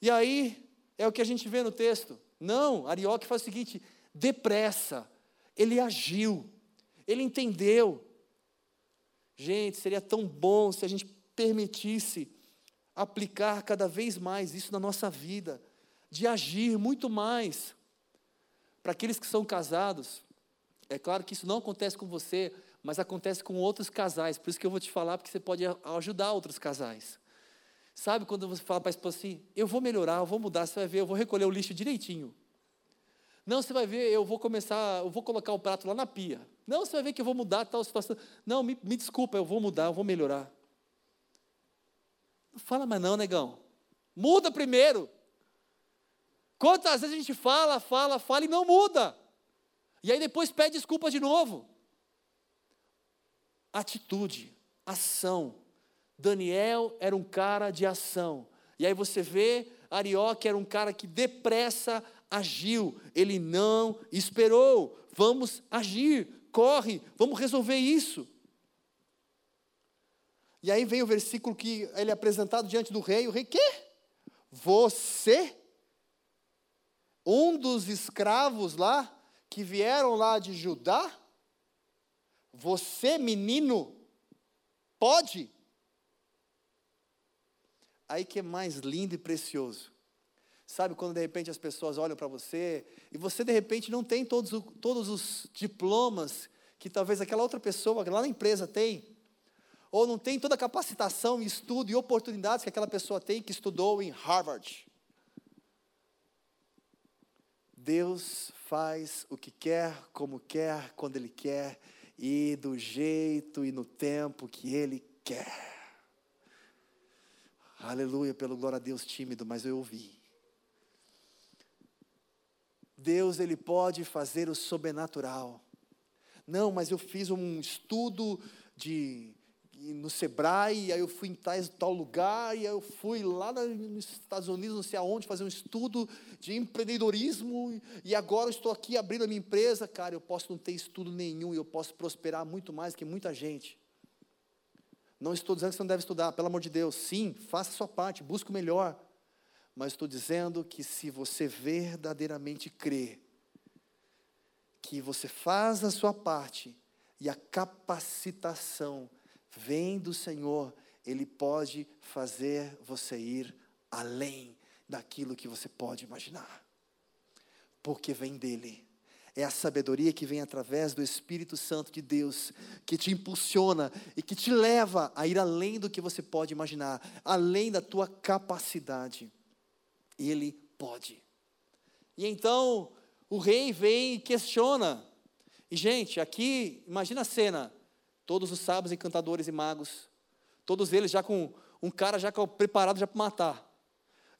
E aí, é o que a gente vê no texto. Não, Arioque faz o seguinte: depressa. Ele agiu. Ele entendeu. Gente, seria tão bom se a gente permitisse aplicar cada vez mais isso na nossa vida, de agir muito mais. Para aqueles que são casados, é claro que isso não acontece com você, mas acontece com outros casais. Por isso que eu vou te falar, porque você pode ajudar outros casais. Sabe quando você fala para a esposa assim: eu vou melhorar, eu vou mudar, você vai ver, eu vou recolher o lixo direitinho. Não, você vai ver, eu vou começar, eu vou colocar o prato lá na pia. Não, você vai ver que eu vou mudar tal situação. Não, me, me desculpa, eu vou mudar, eu vou melhorar. Não fala mais não, negão. Muda primeiro. Quantas vezes a gente fala, fala, fala e não muda? E aí depois pede desculpa de novo. Atitude, ação. Daniel era um cara de ação. E aí você vê Arioque era um cara que depressa agiu, ele não esperou. Vamos agir, corre, vamos resolver isso. E aí vem o versículo que ele é apresentado diante do rei, o rei, quê? Você, um dos escravos lá, que vieram lá de Judá, você, menino, pode? Aí que é mais lindo e precioso. Sabe quando de repente as pessoas olham para você e você de repente não tem todos, todos os diplomas que talvez aquela outra pessoa lá na empresa tem, ou não tem toda a capacitação, estudo e oportunidades que aquela pessoa tem que estudou em Harvard. Deus faz o que quer, como quer, quando Ele quer e do jeito e no tempo que Ele quer. Aleluia, pelo glória a Deus tímido, mas eu ouvi. Deus, Ele pode fazer o sobrenatural. Não, mas eu fiz um estudo de no Sebrae, aí eu fui em tais, tal lugar, e aí eu fui lá nos Estados Unidos, não sei aonde, fazer um estudo de empreendedorismo, e agora eu estou aqui abrindo a minha empresa. Cara, eu posso não ter estudo nenhum e eu posso prosperar muito mais que muita gente. Não estou dizendo que você não deve estudar, pelo amor de Deus. Sim, faça a sua parte, busque o melhor. Mas estou dizendo que se você verdadeiramente crê, que você faz a sua parte e a capacitação vem do Senhor, Ele pode fazer você ir além daquilo que você pode imaginar, porque vem dEle. É a sabedoria que vem através do Espírito Santo de Deus, que te impulsiona e que te leva a ir além do que você pode imaginar, além da tua capacidade. Ele pode. E então o rei vem e questiona. E gente, aqui, imagina a cena: todos os sábios, encantadores e magos, todos eles já com um cara já preparado já para matar.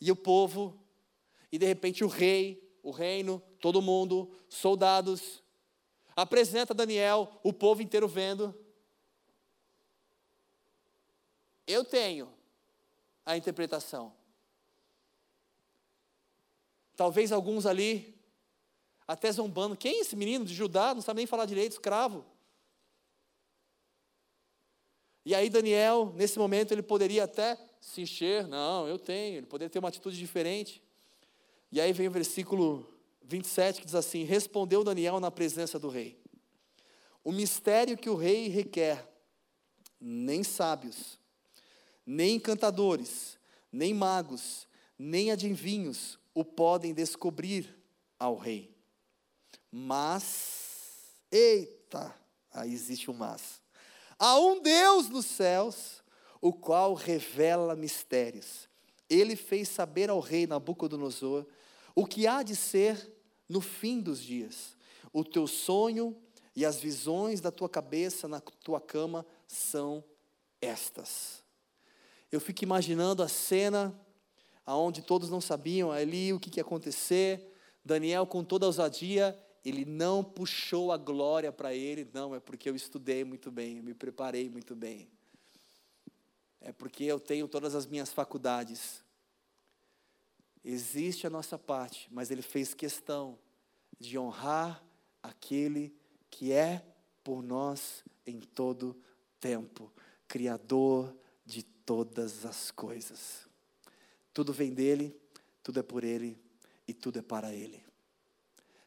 E o povo, e de repente o rei, o reino, todo mundo, soldados. Apresenta Daniel, o povo inteiro vendo. Eu tenho a interpretação. Talvez alguns ali, até zombando. Quem é esse menino de Judá? Não sabe nem falar direito, escravo. E aí Daniel, nesse momento, ele poderia até se encher. Não, eu tenho. Ele poderia ter uma atitude diferente. E aí vem o versículo 27 que diz assim: Respondeu Daniel na presença do rei: O mistério que o rei requer, nem sábios, nem encantadores, nem magos, nem adivinhos o podem descobrir ao rei. Mas, eita, aí existe um mas. Há um Deus nos céus, o qual revela mistérios. Ele fez saber ao rei Nabucodonosor o que há de ser no fim dos dias. O teu sonho e as visões da tua cabeça na tua cama são estas. Eu fico imaginando a cena aonde todos não sabiam ali o que, que ia acontecer. Daniel, com toda a ousadia, ele não puxou a glória para ele, não, é porque eu estudei muito bem, eu me preparei muito bem. É porque eu tenho todas as minhas faculdades. Existe a nossa parte, mas ele fez questão de honrar aquele que é por nós em todo tempo, Criador de todas as coisas. Tudo vem dele, tudo é por ele e tudo é para ele.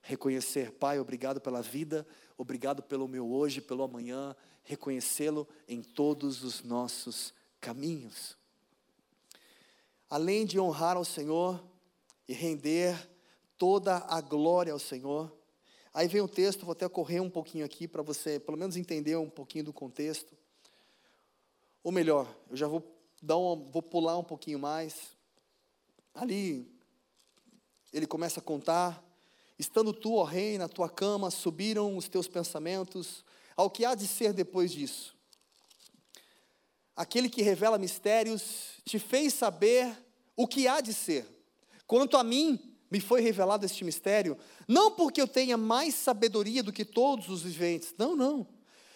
Reconhecer, Pai, obrigado pela vida, obrigado pelo meu hoje, pelo amanhã, reconhecê-lo em todos os nossos caminhos além de honrar ao Senhor e render toda a glória ao Senhor. Aí vem o texto, vou até correr um pouquinho aqui para você, pelo menos entender um pouquinho do contexto. Ou melhor, eu já vou dar uma, vou pular um pouquinho mais. Ali ele começa a contar: Estando tu, ó rei, na tua cama, subiram os teus pensamentos ao que há de ser depois disso. Aquele que revela mistérios te fez saber o que há de ser. Quanto a mim, me foi revelado este mistério, não porque eu tenha mais sabedoria do que todos os viventes, não, não,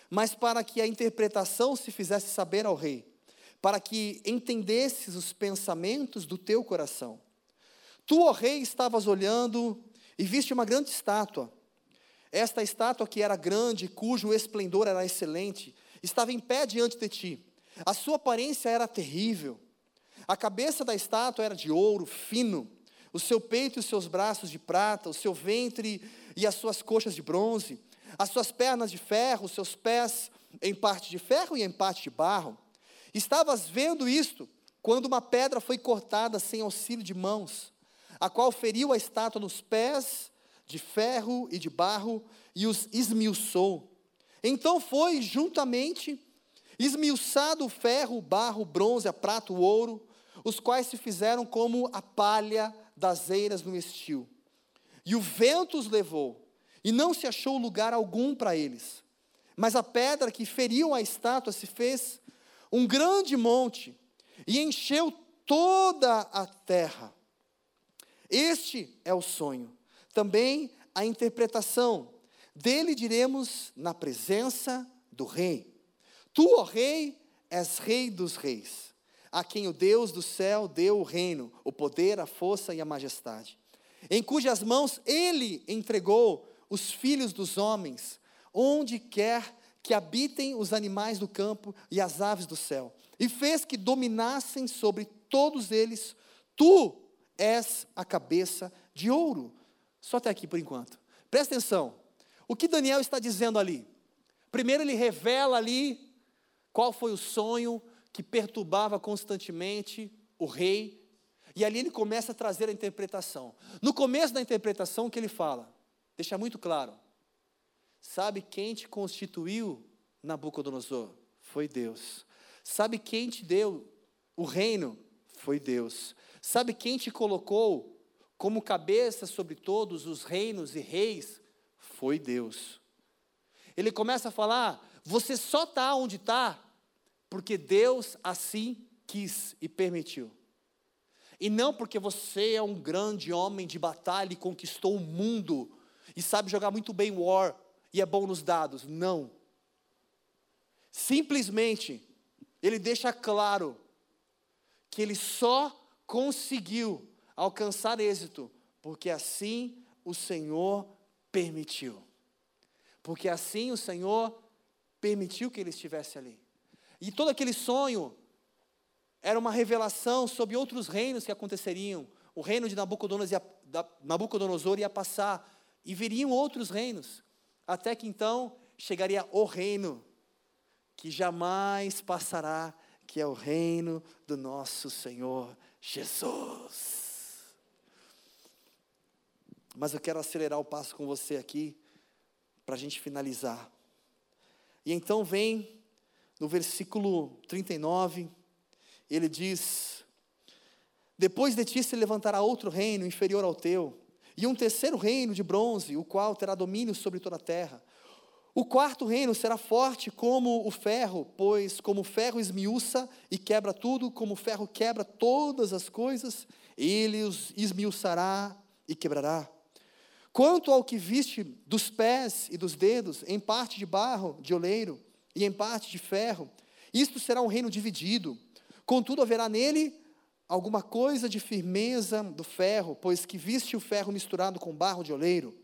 mas para que a interpretação se fizesse saber ao rei, para que entendesses os pensamentos do teu coração. Tu, ó rei, estavas olhando e viste uma grande estátua. Esta estátua que era grande, cujo esplendor era excelente, estava em pé diante de ti. A sua aparência era terrível. A cabeça da estátua era de ouro fino, o seu peito e os seus braços de prata, o seu ventre e as suas coxas de bronze, as suas pernas de ferro, os seus pés em parte de ferro e em parte de barro. Estavas vendo isto quando uma pedra foi cortada sem auxílio de mãos, a qual feriu a estátua nos pés de ferro e de barro e os esmiuçou. Então foi juntamente esmiuçado o ferro, o barro, o bronze, a prata, o ouro, os quais se fizeram como a palha das eiras no estio. E o vento os levou, e não se achou lugar algum para eles. Mas a pedra que feriu a estátua se fez um grande monte e encheu toda a terra. Este é o sonho. Também a interpretação. Dele diremos na presença do rei. Tu, ó rei, és rei dos reis, a quem o Deus do céu deu o reino, o poder, a força e a majestade, em cujas mãos ele entregou os filhos dos homens, onde quer que habitem os animais do campo e as aves do céu, e fez que dominassem sobre todos eles. Tu és a cabeça de ouro. Só até aqui por enquanto. Presta atenção. O que Daniel está dizendo ali? Primeiro, ele revela ali qual foi o sonho que perturbava constantemente o rei. E ali ele começa a trazer a interpretação. No começo da interpretação, o que ele fala? Deixa muito claro. Sabe quem te constituiu, Nabucodonosor? Foi Deus. Sabe quem te deu o reino? Foi Deus. Sabe quem te colocou como cabeça sobre todos os reinos e reis? Foi Deus. Ele começa a falar: você só está onde está porque Deus assim quis e permitiu. E não porque você é um grande homem de batalha e conquistou o mundo e sabe jogar muito bem War e é bom nos dados. Não. Simplesmente, ele deixa claro que ele só conseguiu alcançar êxito porque assim o Senhor permitiu. Porque assim o Senhor permitiu que ele estivesse ali. E todo aquele sonho era uma revelação sobre outros reinos que aconteceriam. O reino de Nabucodonosor ia, passar e viriam outros reinos. Até que então chegaria o reino que jamais passará, que é o reino do nosso Senhor Jesus. Mas eu quero acelerar o passo com você aqui, para a gente finalizar. E então vem no versículo 39, ele diz: Depois de ti se levantará outro reino inferior ao teu, e um terceiro reino de bronze, o qual terá domínio sobre toda a terra. O quarto reino será forte como o ferro, pois como o ferro esmiuça e quebra tudo, como o ferro quebra todas as coisas, ele os esmiuçará e quebrará. Quanto ao que viste dos pés e dos dedos, em parte de barro, de oleiro, e em parte de ferro, isto será um reino dividido. Contudo, haverá nele alguma coisa de firmeza do ferro, pois que viste o ferro misturado com barro de oleiro.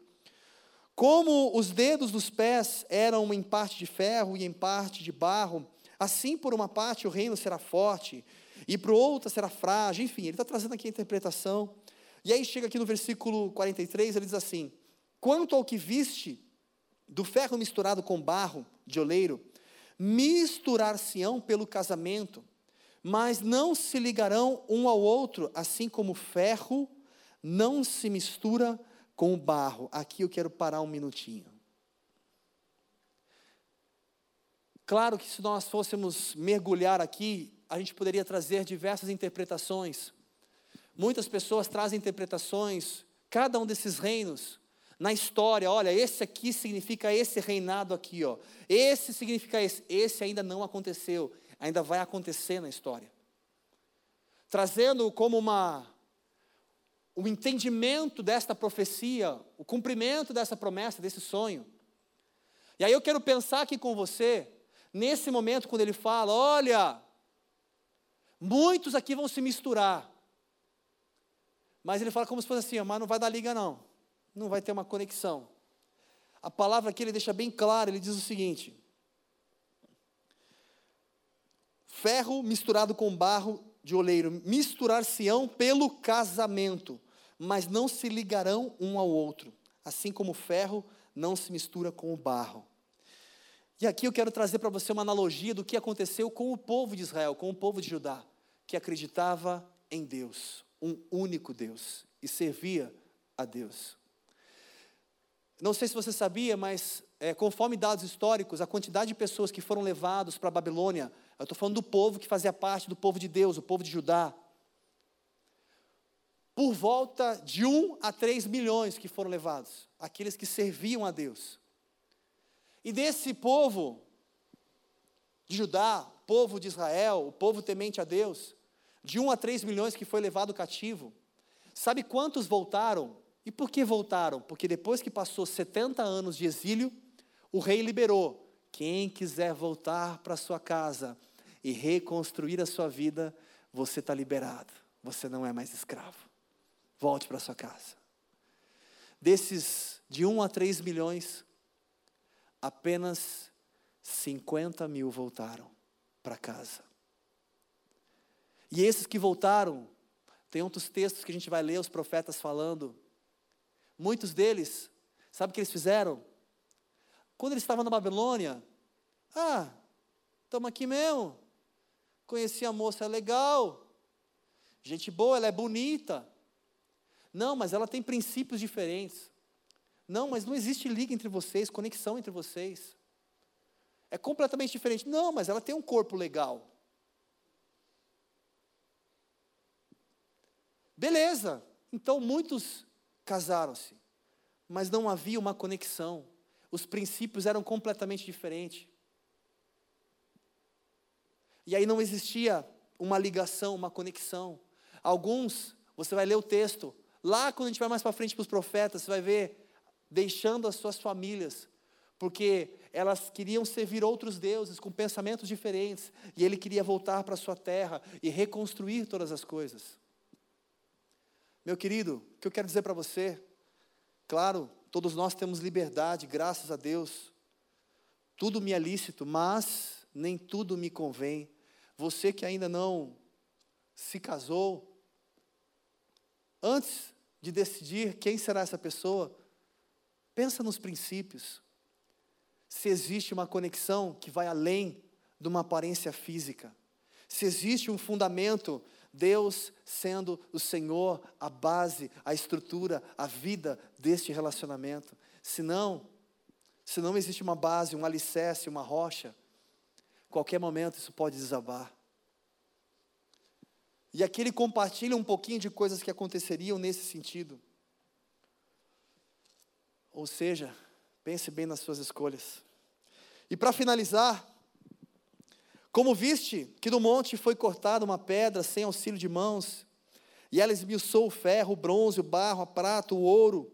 Como os dedos dos pés eram em parte de ferro e em parte de barro, assim por uma parte o reino será forte, e por outra será frágil. Enfim, ele está trazendo aqui a interpretação. E aí chega aqui no versículo 43, ele diz assim: Quanto ao que viste do ferro misturado com barro de oleiro, misturar-se-ão pelo casamento, mas não se ligarão um ao outro, assim como ferro não se mistura com o barro. Aqui eu quero parar um minutinho. Claro que se nós fôssemos mergulhar aqui, a gente poderia trazer diversas interpretações. Muitas pessoas trazem interpretações, cada um desses reinos, na história, olha, esse aqui significa esse reinado aqui, ó. Esse significa esse. Esse ainda não aconteceu, ainda vai acontecer na história. Trazendo como uma o entendimento desta profecia, o cumprimento dessa promessa, desse sonho. E aí eu quero pensar aqui com você, nesse momento, quando ele fala: olha, muitos aqui vão se misturar. Mas ele fala como se fosse assim, mas não vai dar liga não. Não vai ter uma conexão. A palavra aqui ele deixa bem claro, ele diz o seguinte: ferro misturado com barro de oleiro, misturar-se-ão pelo casamento, mas não se ligarão um ao outro, assim como o ferro não se mistura com o barro. E aqui eu quero trazer para você uma analogia do que aconteceu com o povo de Israel, com o povo de Judá, que acreditava em Deus, um único Deus, e servia a Deus. Não sei se você sabia, mas é, conforme dados históricos, a quantidade de pessoas que foram levados para a Babilônia, eu estou falando do povo que fazia parte do povo de Deus, o povo de Judá, por volta de 1 a 3 milhões que foram levados, aqueles que serviam a Deus. E desse povo de Judá, povo de Israel, o povo temente a Deus, de 1 a 3 milhões que foi levado cativo, sabe quantos voltaram? E por que voltaram? Porque depois que passou 70 anos de exílio, o rei liberou. Quem quiser voltar para sua casa e reconstruir a sua vida, você está liberado. Você não é mais escravo. Volte para sua casa. Desses de 1 a 3 milhões, apenas 50 mil voltaram para casa. E esses que voltaram, tem outros textos que a gente vai ler, os profetas falando, Muitos deles, sabe o que eles fizeram? Quando eles estavam na Babilônia, ah, estamos aqui mesmo. Conheci a moça, é legal. Gente boa, ela é bonita. Não, mas ela tem princípios diferentes. Não, mas não existe liga entre vocês, conexão entre vocês. É completamente diferente. Não, mas ela tem um corpo legal. Beleza. Então muitos casaram-se, mas não havia uma conexão, os princípios eram completamente diferentes. E aí não existia uma ligação, uma conexão. Alguns, você vai ler o texto, lá quando a gente vai mais para frente para os profetas, você vai ver, deixando as suas famílias, porque elas queriam servir outros deuses com pensamentos diferentes, e ele queria voltar para sua terra e reconstruir todas as coisas. Meu querido, o que eu quero dizer para você, claro, todos nós temos liberdade, graças a Deus. Tudo me é lícito, mas nem tudo me convém. Você que ainda não se casou, antes de decidir quem será essa pessoa, pensa nos princípios. Se existe uma conexão que vai além de uma aparência física. Se existe um fundamento Deus sendo o Senhor, a base, a estrutura, a vida deste relacionamento. Se não, se não existe uma base, um alicerce, uma rocha, qualquer momento isso pode desabar. E aqui ele compartilha um pouquinho de coisas que aconteceriam nesse sentido. Ou seja, pense bem nas suas escolhas. E para finalizar, como viste que do monte foi cortada uma pedra sem auxílio de mãos, e ela esmiuçou o ferro, o bronze, o barro, a prata, o ouro.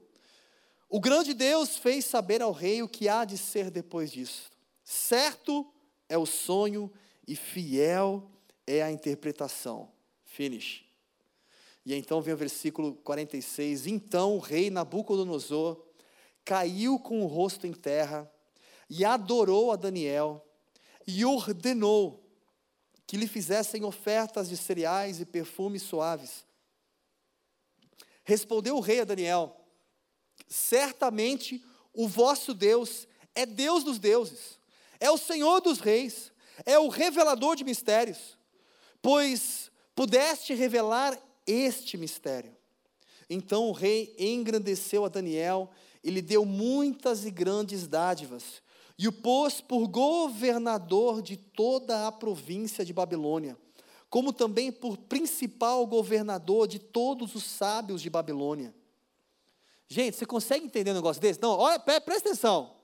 O grande Deus fez saber ao rei o que há de ser depois disso. Certo é o sonho e fiel é a interpretação. Finish. E então vem o versículo 46. Então o rei Nabucodonosor caiu com o rosto em terra e adorou a Daniel e ordenou que lhe fizessem ofertas de cereais e perfumes suaves. Respondeu o rei a Daniel: Certamente o vosso Deus é Deus dos deuses, é o Senhor dos reis, é o revelador de mistérios, pois pudeste revelar este mistério. Então o rei engrandeceu a Daniel e lhe deu muitas e grandes dádivas e o pôs por governador de toda a província de Babilônia, como também por principal governador de todos os sábios de Babilônia. Gente, você consegue entender um negócio desse? Não, olha, presta atenção.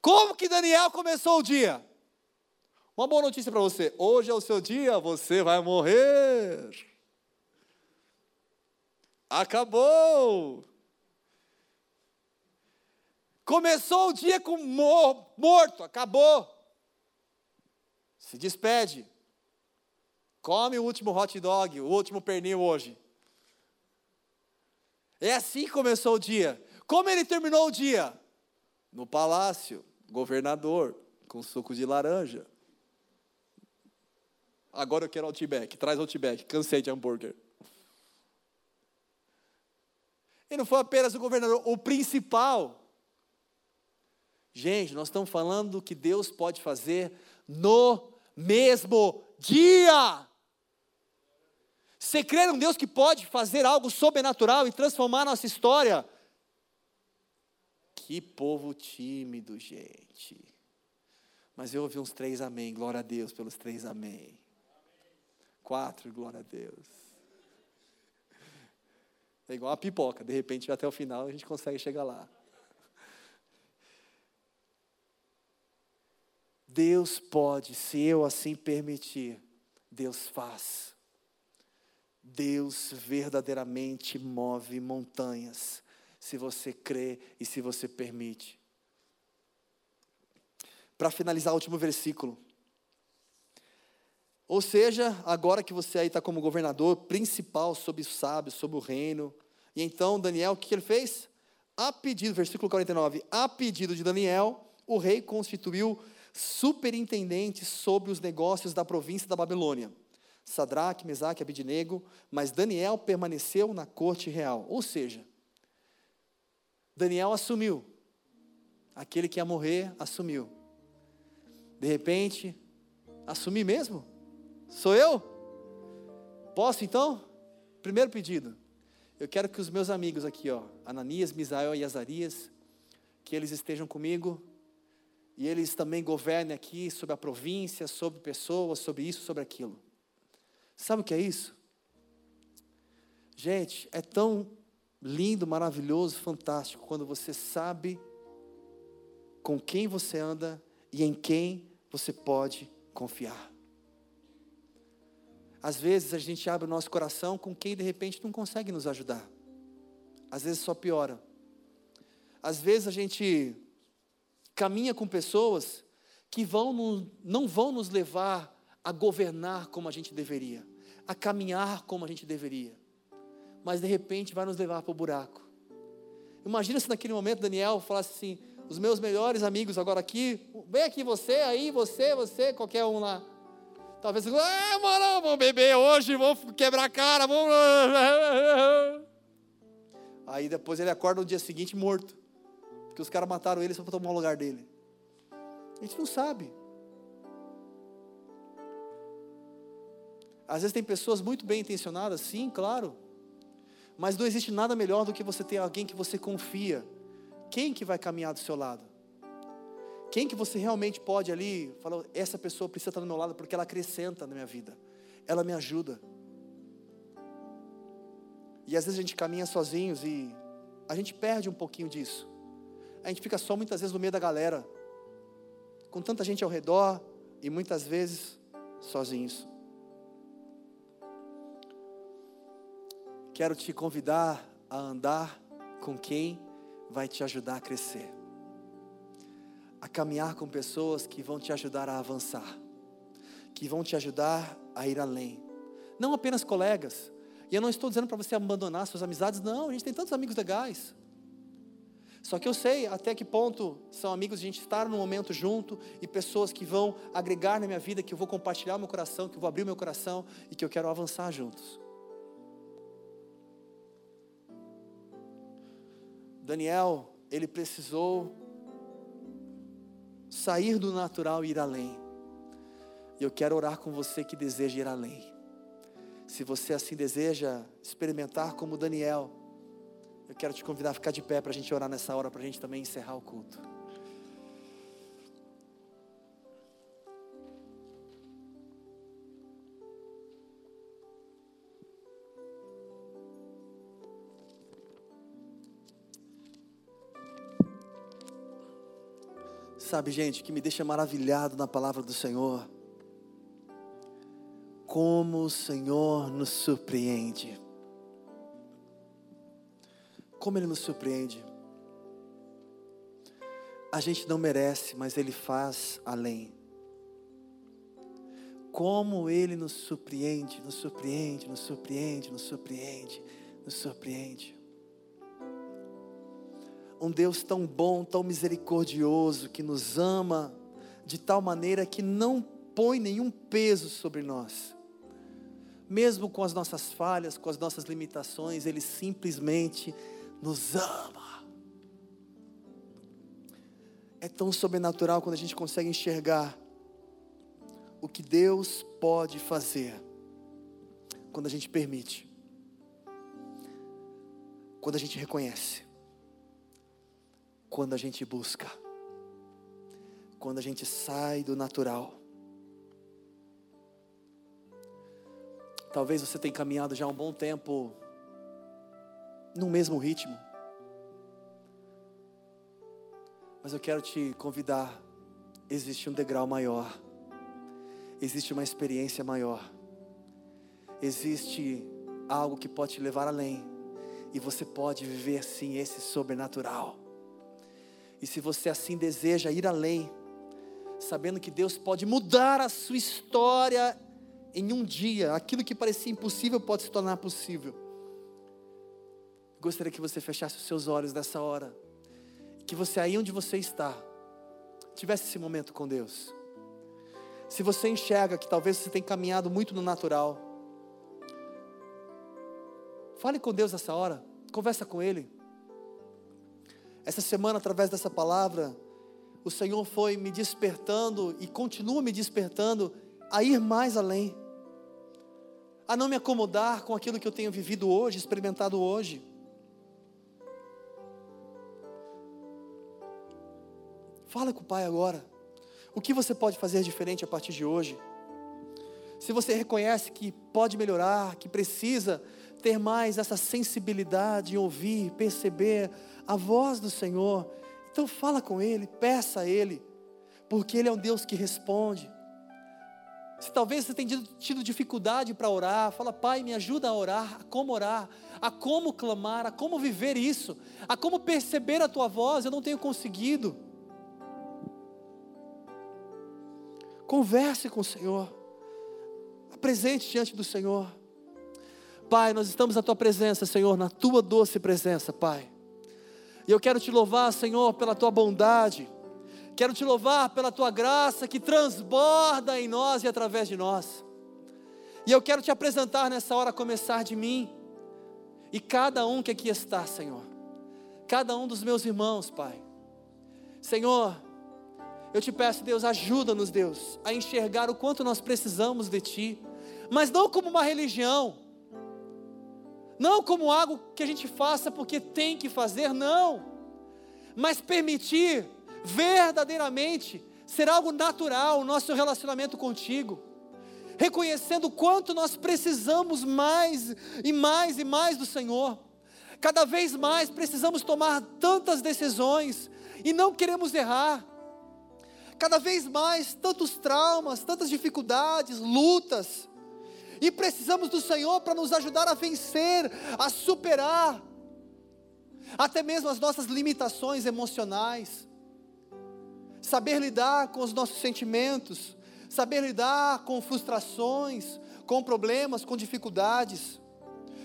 Como que Daniel começou o dia? Uma boa notícia para você: hoje é o seu dia, você vai morrer. Acabou. Começou o dia com mor morto, acabou. Se despede. Come o último hot dog, o último pernil hoje. É assim que começou o dia. Como ele terminou o dia? No palácio, governador, com suco de laranja. Agora eu quero Outback, traz Outback, cansei de hambúrguer. E não foi apenas o governador, o principal. Gente, nós estamos falando do que Deus pode fazer no mesmo dia. Você crê num Deus que pode fazer algo sobrenatural e transformar nossa história? Que povo tímido, gente. Mas eu ouvi uns três amém. Glória a Deus pelos três amém. Quatro, glória a Deus. É igual a pipoca, de repente até o final a gente consegue chegar lá. Deus pode, se eu assim permitir, Deus faz. Deus verdadeiramente move montanhas, se você crê e se você permite. Para finalizar o último versículo. Ou seja, agora que você aí está como governador principal sobre os sábios, sobre o reino. E então, Daniel, o que ele fez? A pedido, versículo 49, a pedido de Daniel, o rei constituiu superintendentes sobre os negócios da província da Babilônia. Sadraque, Mesaque Abidnego, mas Daniel permaneceu na corte real. Ou seja, Daniel assumiu. Aquele que ia morrer assumiu. De repente, assumi mesmo? Sou eu? Posso então? Primeiro pedido. Eu quero que os meus amigos aqui, ó, Ananias, Misael e Azarias, que eles estejam comigo e eles também governem aqui sobre a província, sobre pessoas, sobre isso, sobre aquilo. Sabe o que é isso? Gente, é tão lindo, maravilhoso, fantástico quando você sabe com quem você anda e em quem você pode confiar. Às vezes a gente abre o nosso coração com quem de repente não consegue nos ajudar. Às vezes só piora. Às vezes a gente caminha com pessoas que vão não vão nos levar a governar como a gente deveria, a caminhar como a gente deveria, mas de repente vai nos levar para o buraco. Imagina se naquele momento Daniel falasse assim: os meus melhores amigos agora aqui, vem aqui você, aí você, você, qualquer um lá. Talvez, ah, mano, vamos beber hoje, vamos quebrar a cara, vamos. [LAUGHS] Aí depois ele acorda no dia seguinte morto. Porque os caras mataram ele só para tomar o lugar dele. A gente não sabe. Às vezes tem pessoas muito bem intencionadas, sim, claro. Mas não existe nada melhor do que você ter alguém que você confia. Quem que vai caminhar do seu lado? Quem que você realmente pode ali falar, essa pessoa precisa estar do meu lado porque ela acrescenta na minha vida. Ela me ajuda. E às vezes a gente caminha sozinhos e a gente perde um pouquinho disso. A gente fica só muitas vezes no meio da galera, com tanta gente ao redor e muitas vezes sozinhos. Quero te convidar a andar com quem vai te ajudar a crescer, a caminhar com pessoas que vão te ajudar a avançar, que vão te ajudar a ir além. Não apenas colegas, e eu não estou dizendo para você abandonar suas amizades, não, a gente tem tantos amigos legais. Só que eu sei até que ponto são amigos de a gente estar num momento junto e pessoas que vão agregar na minha vida, que eu vou compartilhar meu coração, que eu vou abrir meu coração e que eu quero avançar juntos. Daniel, ele precisou sair do natural e ir além. E eu quero orar com você que deseja ir além. Se você assim deseja experimentar como Daniel, eu quero te convidar a ficar de pé para a gente orar nessa hora, para a gente também encerrar o culto. Sabe, gente, que me deixa maravilhado na palavra do Senhor. Como o Senhor nos surpreende. Como Ele nos surpreende. a gente não merece, mas Ele faz além. Como Ele nos surpreende, nos surpreende, nos surpreende, nos surpreende, nos surpreende. Um Deus tão bom, tão misericordioso, que nos ama de tal maneira que não põe nenhum peso sobre nós. Mesmo com as nossas falhas, com as nossas limitações, Ele simplesmente nos ama. É tão sobrenatural quando a gente consegue enxergar o que Deus pode fazer quando a gente permite, quando a gente reconhece, quando a gente busca, quando a gente sai do natural. Talvez você tenha caminhado já um bom tempo no mesmo ritmo. Mas eu quero te convidar. Existe um degrau maior. Existe uma experiência maior. Existe algo que pode te levar além. E você pode viver sim esse sobrenatural. E se você assim deseja ir além, sabendo que Deus pode mudar a sua história em um dia, aquilo que parecia impossível pode se tornar possível. Gostaria que você fechasse os seus olhos nessa hora que você aí onde você está, tivesse esse momento com Deus. Se você enxerga que talvez você tenha caminhado muito no natural, fale com Deus nessa hora, conversa com Ele. Essa semana, através dessa palavra, o Senhor foi me despertando e continua me despertando a ir mais além, a não me acomodar com aquilo que eu tenho vivido hoje, experimentado hoje. Fala com o Pai agora. O que você pode fazer diferente a partir de hoje? Se você reconhece que pode melhorar, que precisa ter mais essa sensibilidade em ouvir, perceber a voz do Senhor, então fala com Ele, peça a Ele, porque Ele é um Deus que responde. Se talvez você tenha tido dificuldade para orar, fala, Pai, me ajuda a orar, a como orar, a como clamar, a como viver isso, a como perceber a Tua voz, eu não tenho conseguido. Converse com o Senhor. Apresente diante do Senhor. Pai, nós estamos na tua presença, Senhor, na tua doce presença, Pai. E eu quero te louvar, Senhor, pela tua bondade. Quero te louvar pela tua graça que transborda em nós e através de nós. E eu quero te apresentar nessa hora, começar de mim e cada um que aqui está, Senhor. Cada um dos meus irmãos, Pai. Senhor, eu te peço, Deus, ajuda-nos, Deus, a enxergar o quanto nós precisamos de Ti, mas não como uma religião, não como algo que a gente faça porque tem que fazer, não, mas permitir verdadeiramente ser algo natural o nosso relacionamento contigo, reconhecendo quanto nós precisamos mais e mais e mais do Senhor. Cada vez mais precisamos tomar tantas decisões e não queremos errar. Cada vez mais tantos traumas, tantas dificuldades, lutas, e precisamos do Senhor para nos ajudar a vencer, a superar, até mesmo as nossas limitações emocionais, saber lidar com os nossos sentimentos, saber lidar com frustrações, com problemas, com dificuldades,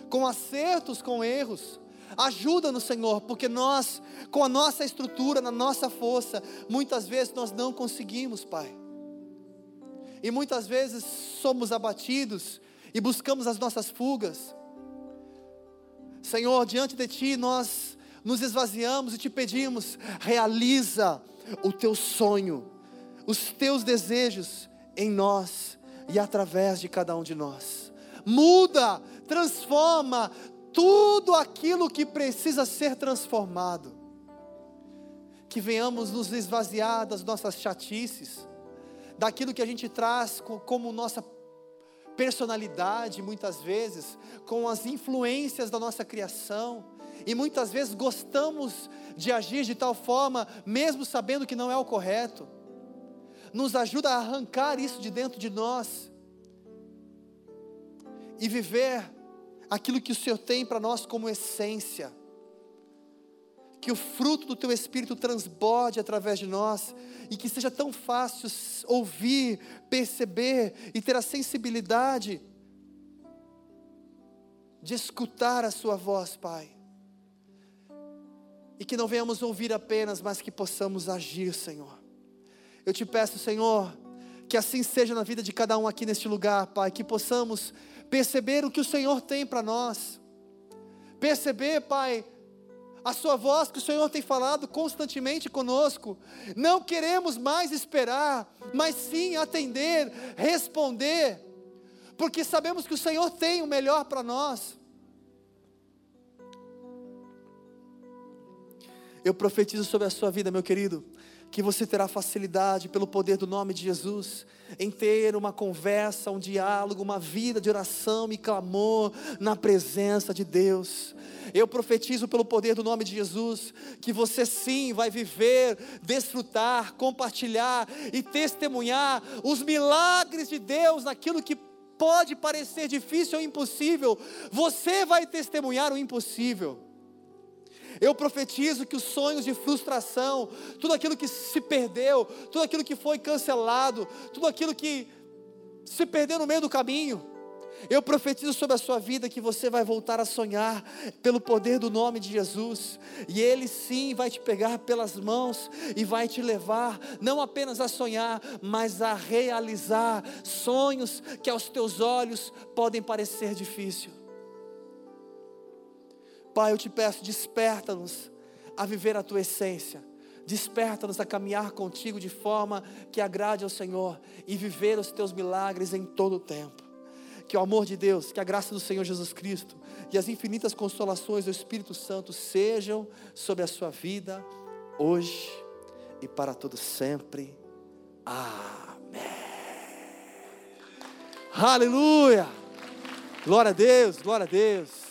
com acertos, com erros. Ajuda-nos, Senhor, porque nós, com a nossa estrutura, na nossa força, muitas vezes nós não conseguimos, Pai. E muitas vezes somos abatidos e buscamos as nossas fugas. Senhor, diante de Ti nós nos esvaziamos e te pedimos, realiza o Teu sonho, os Teus desejos em nós e através de cada um de nós. Muda, transforma, tudo aquilo que precisa ser transformado. Que venhamos nos esvaziar das nossas chatices, daquilo que a gente traz como nossa personalidade, muitas vezes, com as influências da nossa criação, e muitas vezes gostamos de agir de tal forma, mesmo sabendo que não é o correto. Nos ajuda a arrancar isso de dentro de nós e viver aquilo que o Senhor tem para nós como essência. Que o fruto do teu espírito transborde através de nós e que seja tão fácil ouvir, perceber e ter a sensibilidade de escutar a Sua voz, Pai. E que não venhamos ouvir apenas, mas que possamos agir, Senhor. Eu te peço, Senhor, que assim seja na vida de cada um aqui neste lugar, Pai, que possamos perceber o que o Senhor tem para nós, perceber, Pai, a Sua voz que o Senhor tem falado constantemente conosco. Não queremos mais esperar, mas sim atender, responder porque sabemos que o Senhor tem o melhor para nós. Eu profetizo sobre a sua vida, meu querido, que você terá facilidade, pelo poder do nome de Jesus, em ter uma conversa, um diálogo, uma vida de oração e clamor na presença de Deus. Eu profetizo pelo poder do nome de Jesus, que você sim vai viver, desfrutar, compartilhar e testemunhar os milagres de Deus naquilo que pode parecer difícil ou impossível, você vai testemunhar o impossível. Eu profetizo que os sonhos de frustração, tudo aquilo que se perdeu, tudo aquilo que foi cancelado, tudo aquilo que se perdeu no meio do caminho, eu profetizo sobre a sua vida que você vai voltar a sonhar pelo poder do nome de Jesus, e Ele sim vai te pegar pelas mãos e vai te levar, não apenas a sonhar, mas a realizar sonhos que aos teus olhos podem parecer difícil. Pai, eu te peço, desperta-nos a viver a tua essência. Desperta-nos a caminhar contigo de forma que agrade ao Senhor e viver os teus milagres em todo o tempo que o amor de Deus, que a graça do Senhor Jesus Cristo e as infinitas consolações do Espírito Santo sejam sobre a sua vida, hoje e para todo sempre. Amém. Aleluia! Glória a Deus, glória a Deus.